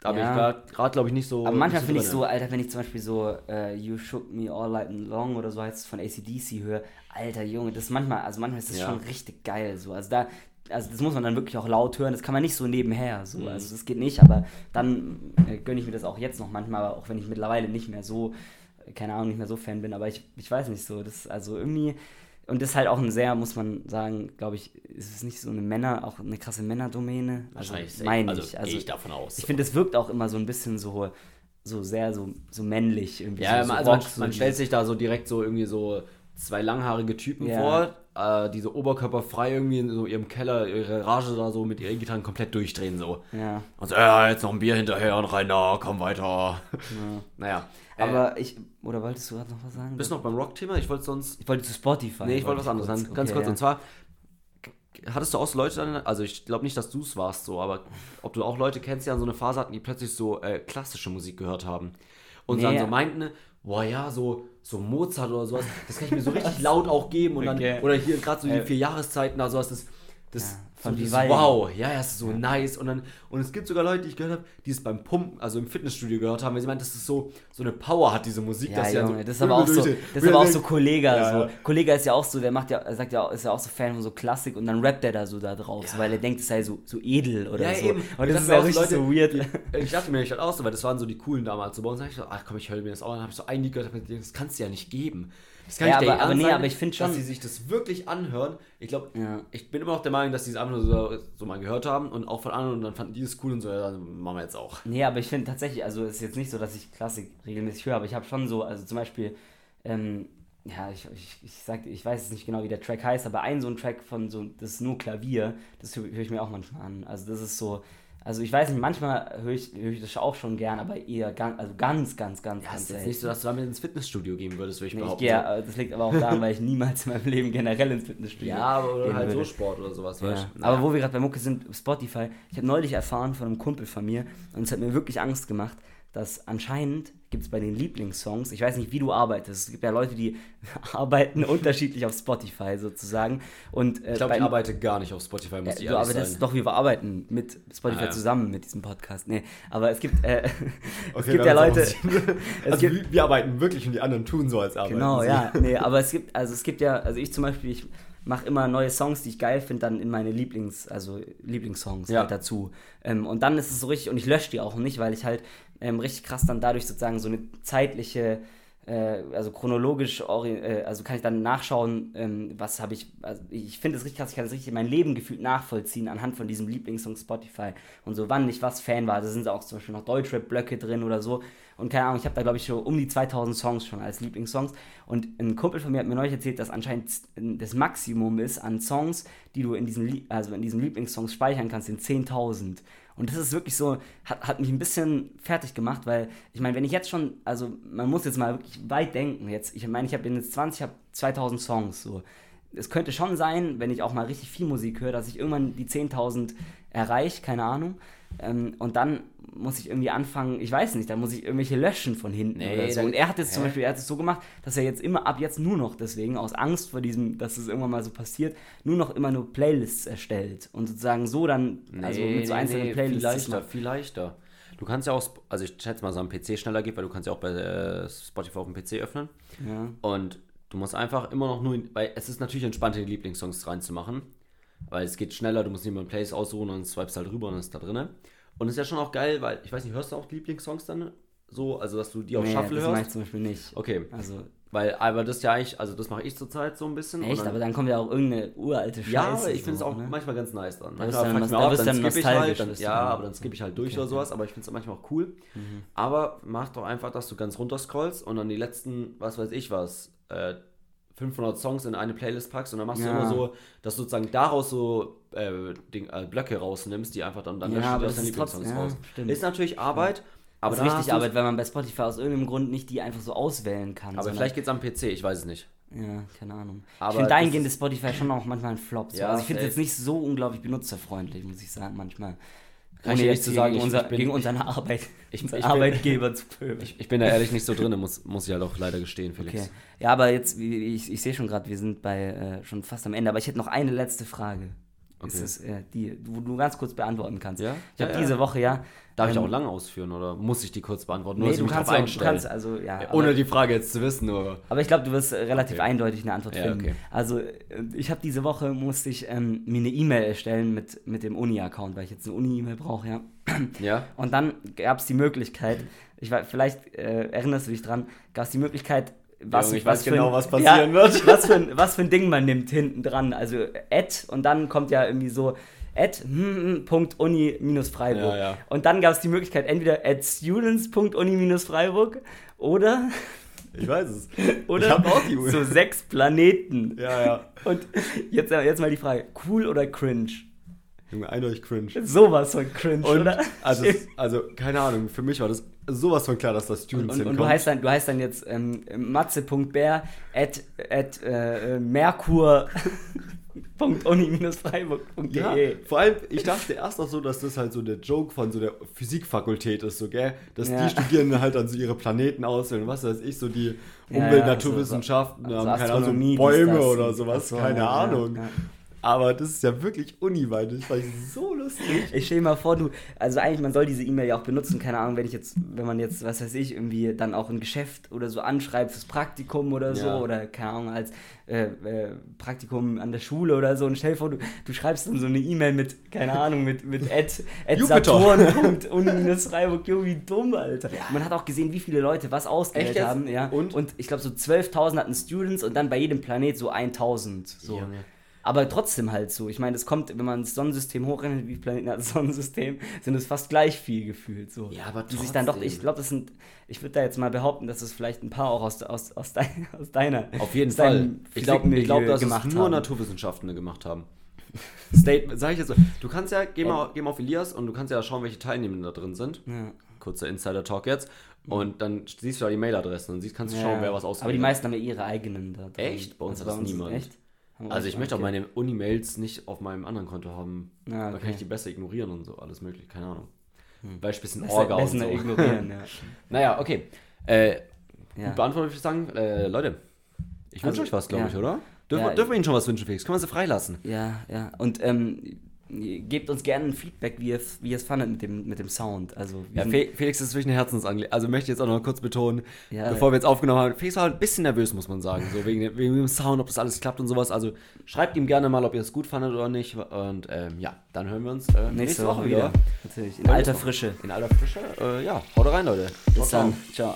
Bin Ja. ich gerade, glaube ich, nicht so. Aber manchmal finde ich so, Alter, wenn ich zum Beispiel so äh, You Shook Me All Night Long oder so heißt es von ACDC höre, Alter Junge, das manchmal, also manchmal ist das Ja. schon richtig geil. So. Also da, also das muss man dann wirklich auch laut hören, das kann man nicht so nebenher. So. Mhm. Also das geht nicht, aber dann äh, gönne ich mir das auch jetzt noch manchmal, auch wenn ich mittlerweile nicht mehr so, äh, keine Ahnung, nicht mehr so Fan bin, aber ich, ich weiß nicht so, das also irgendwie. Und das ist halt auch ein sehr, muss man sagen, glaube ich, ist es nicht so eine Männer, auch eine krasse Männerdomäne. Also meine Also ich. Also gehe ich davon aus. Ich finde, es wirkt auch immer so ein bisschen so, so sehr so, so männlich irgendwie. Ja, so, so also man, Rock, so man dieses- stellt sich da so direkt so irgendwie so zwei langhaarige Typen Ja. vor, äh, die so oberkörperfrei irgendwie in so ihrem Keller ihre Rage da so mit ihren Gitarren komplett durchdrehen so. Ja, Und so, ja, jetzt noch ein Bier hinterher und rein da, komm weiter. Naja. äh, aber ich, oder wolltest du gerade noch was sagen? bist noch beim Rock-Thema? Ich wollte sonst. ich wollte zu Spotify. Nee, ich wollte was anderes sagen. Ganz kurz. ja. Und zwar, hattest du auch so Leute dann, also ich glaube nicht, dass du es warst so, aber ob du auch Leute kennst, die an so eine Phase hatten, die plötzlich so äh, klassische Musik gehört haben. Und Nee. dann so meinten, boah ja, so, so Mozart oder sowas, das kann ich mir so richtig laut auch geben. Und Okay. dann, oder hier gerade so die Äh. vier Jahreszeiten, da sowas, das, das, Ja, von so das Vivaldi. wow, ja, ja, das ist so nice. Und dann, und es gibt sogar Leute, die ich gehört habe, die es beim Pumpen, also im Fitnessstudio gehört haben, weil sie meinen, dass es so, so eine Power hat, diese Musik, Ja, dass Junge, das ist aber auch so, das ist aber auch so Kollega. Ja, so. ja. Kollega ist ja auch so, der macht ja, sagt ja, ist ja auch so Fan von so Klassik und dann rappt er da so da drauf, so, weil er denkt, es sei so, so edel oder Ja, so. eben. Und Ich das dachte ist ja auch so, richtig so Leute, weird. Ich dachte mir nicht halt auch so, weil das waren so die coolen damals. So bei uns habe ich so, ach komm, ich höre mir das auch an. Dann habe ich so ein Lied gehört, das kannst du ja nicht geben. Das kann Ja, nicht der aber- aber Ernst nee, sein, aber ich find schon- Dass sie sich das wirklich anhören. Ich glaube, Ja. ich bin immer noch der Meinung, dass die es einfach nur so, so mal gehört haben und auch von anderen und dann fanden die es cool und so, ja, dann machen wir jetzt auch. Nee, aber ich finde tatsächlich, also es ist jetzt nicht so, dass ich Klassik regelmäßig höre, aber ich habe schon so, also zum Beispiel, ähm, ja, ich, ich, ich sag, ich weiß jetzt nicht genau, wie der Track heißt, aber ein so ein Track von so, das ist nur Klavier, das höre hör ich mir auch manchmal an. Also das ist so, also ich weiß nicht, manchmal höre ich, hör ich das auch schon gern, aber eher ganz, also ganz, ganz, ganz, Ja, ganz ist jetzt nicht so, dass du damit ins Fitnessstudio gehen würdest, würde ich Nee, ich behaupten. gehe, äh, das liegt aber auch daran, weil ich niemals in meinem Leben generell ins Fitnessstudio ja, aber gehen halt so würde. Sport oder sowas, Ja. weißt du. Aber wo wir gerade bei Mucke sind, Spotify, ich habe neulich erfahren von einem Kumpel von mir und es hat mir wirklich Angst gemacht, dass anscheinend gibt es bei den Lieblingssongs, ich weiß nicht, wie du arbeitest, es gibt ja Leute, die arbeiten unterschiedlich auf Spotify sozusagen und äh, Ich glaube, ich arbeite gar nicht auf Spotify, muss ja, ich du ehrlich arbeitest sein. doch, wir arbeiten mit Spotify Ah, ja. zusammen mit diesem Podcast. Nee, aber es gibt, äh, es Okay, gibt ja Leute, es also gibt, wir, wir arbeiten wirklich und die anderen tun so, als arbeiten Genau, sie. ja. Nee, aber es gibt, also es gibt ja, also ich zum Beispiel, ich mache immer neue Songs, die ich geil finde, dann in meine Lieblings, also Lieblingssongs Ja. halt dazu. Ähm, und dann ist es so richtig, und ich lösche die auch nicht, weil ich halt ähm, richtig krass dann dadurch sozusagen so eine zeitliche, äh, also chronologisch, äh, also kann ich dann nachschauen, ähm, was habe ich, also ich finde es richtig krass, ich kann das richtig mein Leben gefühlt nachvollziehen anhand von diesem Lieblingssong Spotify und so, wann ich was Fan war. Da sind auch zum Beispiel noch Deutschrap-Blöcke drin oder so. Und keine Ahnung, ich habe da glaube ich schon um die 2000 Songs schon als Lieblingssongs. Und ein Kumpel von mir hat mir neulich erzählt, dass anscheinend das Maximum ist an Songs, die du in diesen, Lie- also in diesen Lieblingssongs speichern kannst, sind 10.000. Und das ist wirklich so, hat, hat mich ein bisschen fertig gemacht, weil ich meine, wenn ich jetzt schon, also man muss jetzt mal wirklich weit denken. Jetzt, ich meine, ich habe jetzt 20, ich habe 2000 Songs so. Es könnte schon sein, wenn ich auch mal richtig viel Musik höre, dass ich irgendwann die 10.000 erreiche, keine Ahnung. Ähm, und dann muss ich irgendwie anfangen, ich weiß nicht, dann muss ich irgendwelche löschen von hinten Nee, oder so. Und er hat jetzt zum Hä? Beispiel, er hat es so gemacht, dass er jetzt immer ab jetzt nur noch deswegen, aus Angst vor diesem, dass es irgendwann mal so passiert, nur noch immer nur Playlists erstellt und sozusagen so dann, also mit so einzelnen Playlists. Viel leichter, viel leichter. Du kannst ja auch, also ich schätze mal, so am PC schneller geht, weil du kannst ja auch bei äh, Spotify auf dem PC öffnen. Ja. Und du musst einfach immer noch nur, in, weil es ist natürlich entspannt, die Lieblingssongs reinzumachen. Weil es geht schneller, du musst nicht mehr einen Playlist aussuchen und swipest halt rüber und ist da drin. Und es ist ja schon auch geil, weil, ich weiß nicht, hörst du auch Lieblingssongs dann so? Also, dass du die auf Nee, Shuffle das mache ich hörst? zum Beispiel nicht. Okay, Also, weil, aber das ja eigentlich, also das mache ich zurzeit so ein bisschen. echt, dann, aber dann kommt ja auch irgendeine uralte Scheiße. ja, aber ich finde es so, auch ne? manchmal ganz nice dann. Da Manchmal mir skippe ich halt, dann, ja, aber dann skippe ich halt durch oder sowas, aber ich finde es manchmal auch cool. Mhm. Aber mach doch einfach, dass du ganz runter scrollst und dann die letzten, was weiß ich was, äh, 500 Songs in eine Playlist packst und dann machst Ja. du immer so, dass du sozusagen daraus so äh, Ding, äh, Blöcke rausnimmst, die einfach dann, dann Ja, aber aus das deinen Lieblingssongs raus. stimmt. Ist natürlich Arbeit, aber das ist richtig Arbeit, weil man bei Spotify aus irgendeinem Grund nicht die einfach so auswählen kann. Aber vielleicht geht es am PC, ich weiß es nicht. Ja, keine Ahnung. Aber ich finde dahingehend ist- Spotify schon auch manchmal ein Flop. So. Ja, also ich finde es jetzt nicht so unglaublich benutzerfreundlich, muss ich sagen, manchmal. Kann ich Ohne jetzt zu sagen, gegen, unser, bin- gegen unseren Arbeit, ich- unseren ich bin- Arbeitgeber zu pöbeln. Ich, ich bin da ehrlich nicht so drin, muss, muss ich halt auch leider gestehen, Felix. Okay. Ja, aber jetzt, ich, ich sehe schon gerade, wir sind bei äh, schon fast am Ende, aber ich hätte noch eine letzte Frage. Ist Okay. es, äh, die, wo du ganz kurz beantworten kannst. Ja? Ich habe Ja, ja. diese Woche, ja. Darf ich ähm, auch lang ausführen oder muss ich die kurz beantworten? Nee, dass du ich kannst, auch, du kannst also, ja. aber- Ohne die Frage jetzt zu wissen, oder? Aber ich glaube, du wirst äh, relativ Okay. eindeutig eine Antwort Ja, finden. okay. Also, äh, ich habe diese Woche, musste ich ähm, mir eine E-Mail erstellen mit, mit dem Uni-Account, weil ich jetzt eine Uni-E-Mail brauche, ja. Ja? Und dann gab es die Möglichkeit, ich weiß, vielleicht äh, erinnerst du dich dran, gab es die Möglichkeit, was, ich was weiß genau, ein, was passieren wird. Was für, ein, was für ein Ding man nimmt hinten dran. Also Ad und dann kommt ja irgendwie so at hm, hm, Punkt Uni minus Freiburg. Ja, ja. Und dann gab es die Möglichkeit, entweder at students Punkt Uni minus Freiburg oder, Ich weiß es. oder Ich hab auch die so sechs Planeten. Ja, ja. Und jetzt, jetzt mal die Frage, cool oder cringe? Junge, eindeutig cringe. Sowas von cringe, Und, oder? also, also, keine Ahnung, für mich war das sowas von klar, dass das Und, Students und, und hinkommt. du heißt dann, du heißt dann jetzt ähm, matze.bär at, at äh, merkur freiburgde Ja, vor allem, ich dachte erst noch so, dass das halt so der Joke von so der Physikfakultät ist, so, gell? Dass Ja. die Studierenden halt dann so ihre Planeten auswählen, was weiß ich, so die Ja, Umwelt, ja, Naturwissenschaften, so- so haben, keine Ahnung, Bäume oder sowas, so, keine Ahnung. Ja. Aber das ist ja wirklich uniweit, das fand ich so lustig. Ich stell dir mal vor, du, also eigentlich, man soll diese E-Mail ja auch benutzen, keine Ahnung, wenn ich jetzt, wenn man jetzt, was weiß ich, irgendwie dann auch ein Geschäft oder so anschreibt fürs Praktikum oder so, Ja. oder keine Ahnung, als äh, äh, Praktikum an der Schule oder so, und stell dir vor, du, du schreibst dann so eine E-Mail mit, keine Ahnung, mit, mit at, at saturn.uni-freiburg, wie dumm, Alter. Man hat auch gesehen, wie viele Leute was ausgewählt haben, ja. Und? und ich glaube, so 12.000 hatten Students und dann bei jedem Planet so 1.000, so. Junge. Aber trotzdem halt so. Ich meine, es kommt, wenn man das Sonnensystem hochrechnet, wie Planeten das Sonnensystem, sind es fast gleich viel gefühlt. So. Ja, aber Die sich dann doch, trotzdem. ich glaube, das sind, ich würde da jetzt mal behaupten, dass es vielleicht ein paar auch aus, aus, aus, dein, aus deiner. Auf jeden Fall. Ich glaube, ich glaub, dass es nur haben. Naturwissenschaften gemacht haben. Statement, sag ich jetzt so. Du kannst ja, geh mal, geh mal auf Elias und du kannst ja schauen, welche Teilnehmenden da drin sind. Ja. Kurzer Insider-Talk jetzt. Und dann siehst du da die Mailadressen und siehst, kannst du schauen, Ja. wer was auswählt. Aber die meisten haben ja ihre eigenen da drin. Echt? Bei uns hat das niemand. Echt? Also ich möchte auch meine Uni-Mails nicht auf meinem anderen Konto haben. Da okay. Hm. kann ich die besser ignorieren und so, alles möglich, keine Ahnung. Weil ich ein bisschen Besser, Orga und so. ignorieren, ja. Naja, okay. Äh, Ja. Gut beantwortet, würde ich sagen, äh, Leute, ich wünsche Also, euch was, glaube ja. ich, oder? Dürfen, Ja, wir- dürfen wir Ihnen schon was wünschen, Felix? Können wir sie freilassen? Ja, ja. Und ähm, gebt uns gerne ein Feedback, wie ihr es wie ihr es fandet mit dem, mit dem Sound. Also, Ja, Felix ist wirklich eine Herzensangelegenheit. Also möchte ich jetzt auch noch kurz betonen, Ja, bevor wir jetzt aufgenommen haben, Felix war halt ein bisschen nervös, muss man sagen. So wegen, dem- wegen dem Sound, ob das alles klappt und sowas. Also schreibt ihm gerne mal, ob ihr es gut fandet oder nicht. Und ähm, ja, dann hören wir uns äh, nächste, Woche wieder. Natürlich. In alter Frische. In alter Frische. Äh, ja, haut rein, Leute. Bis ciao. dann. Ciao.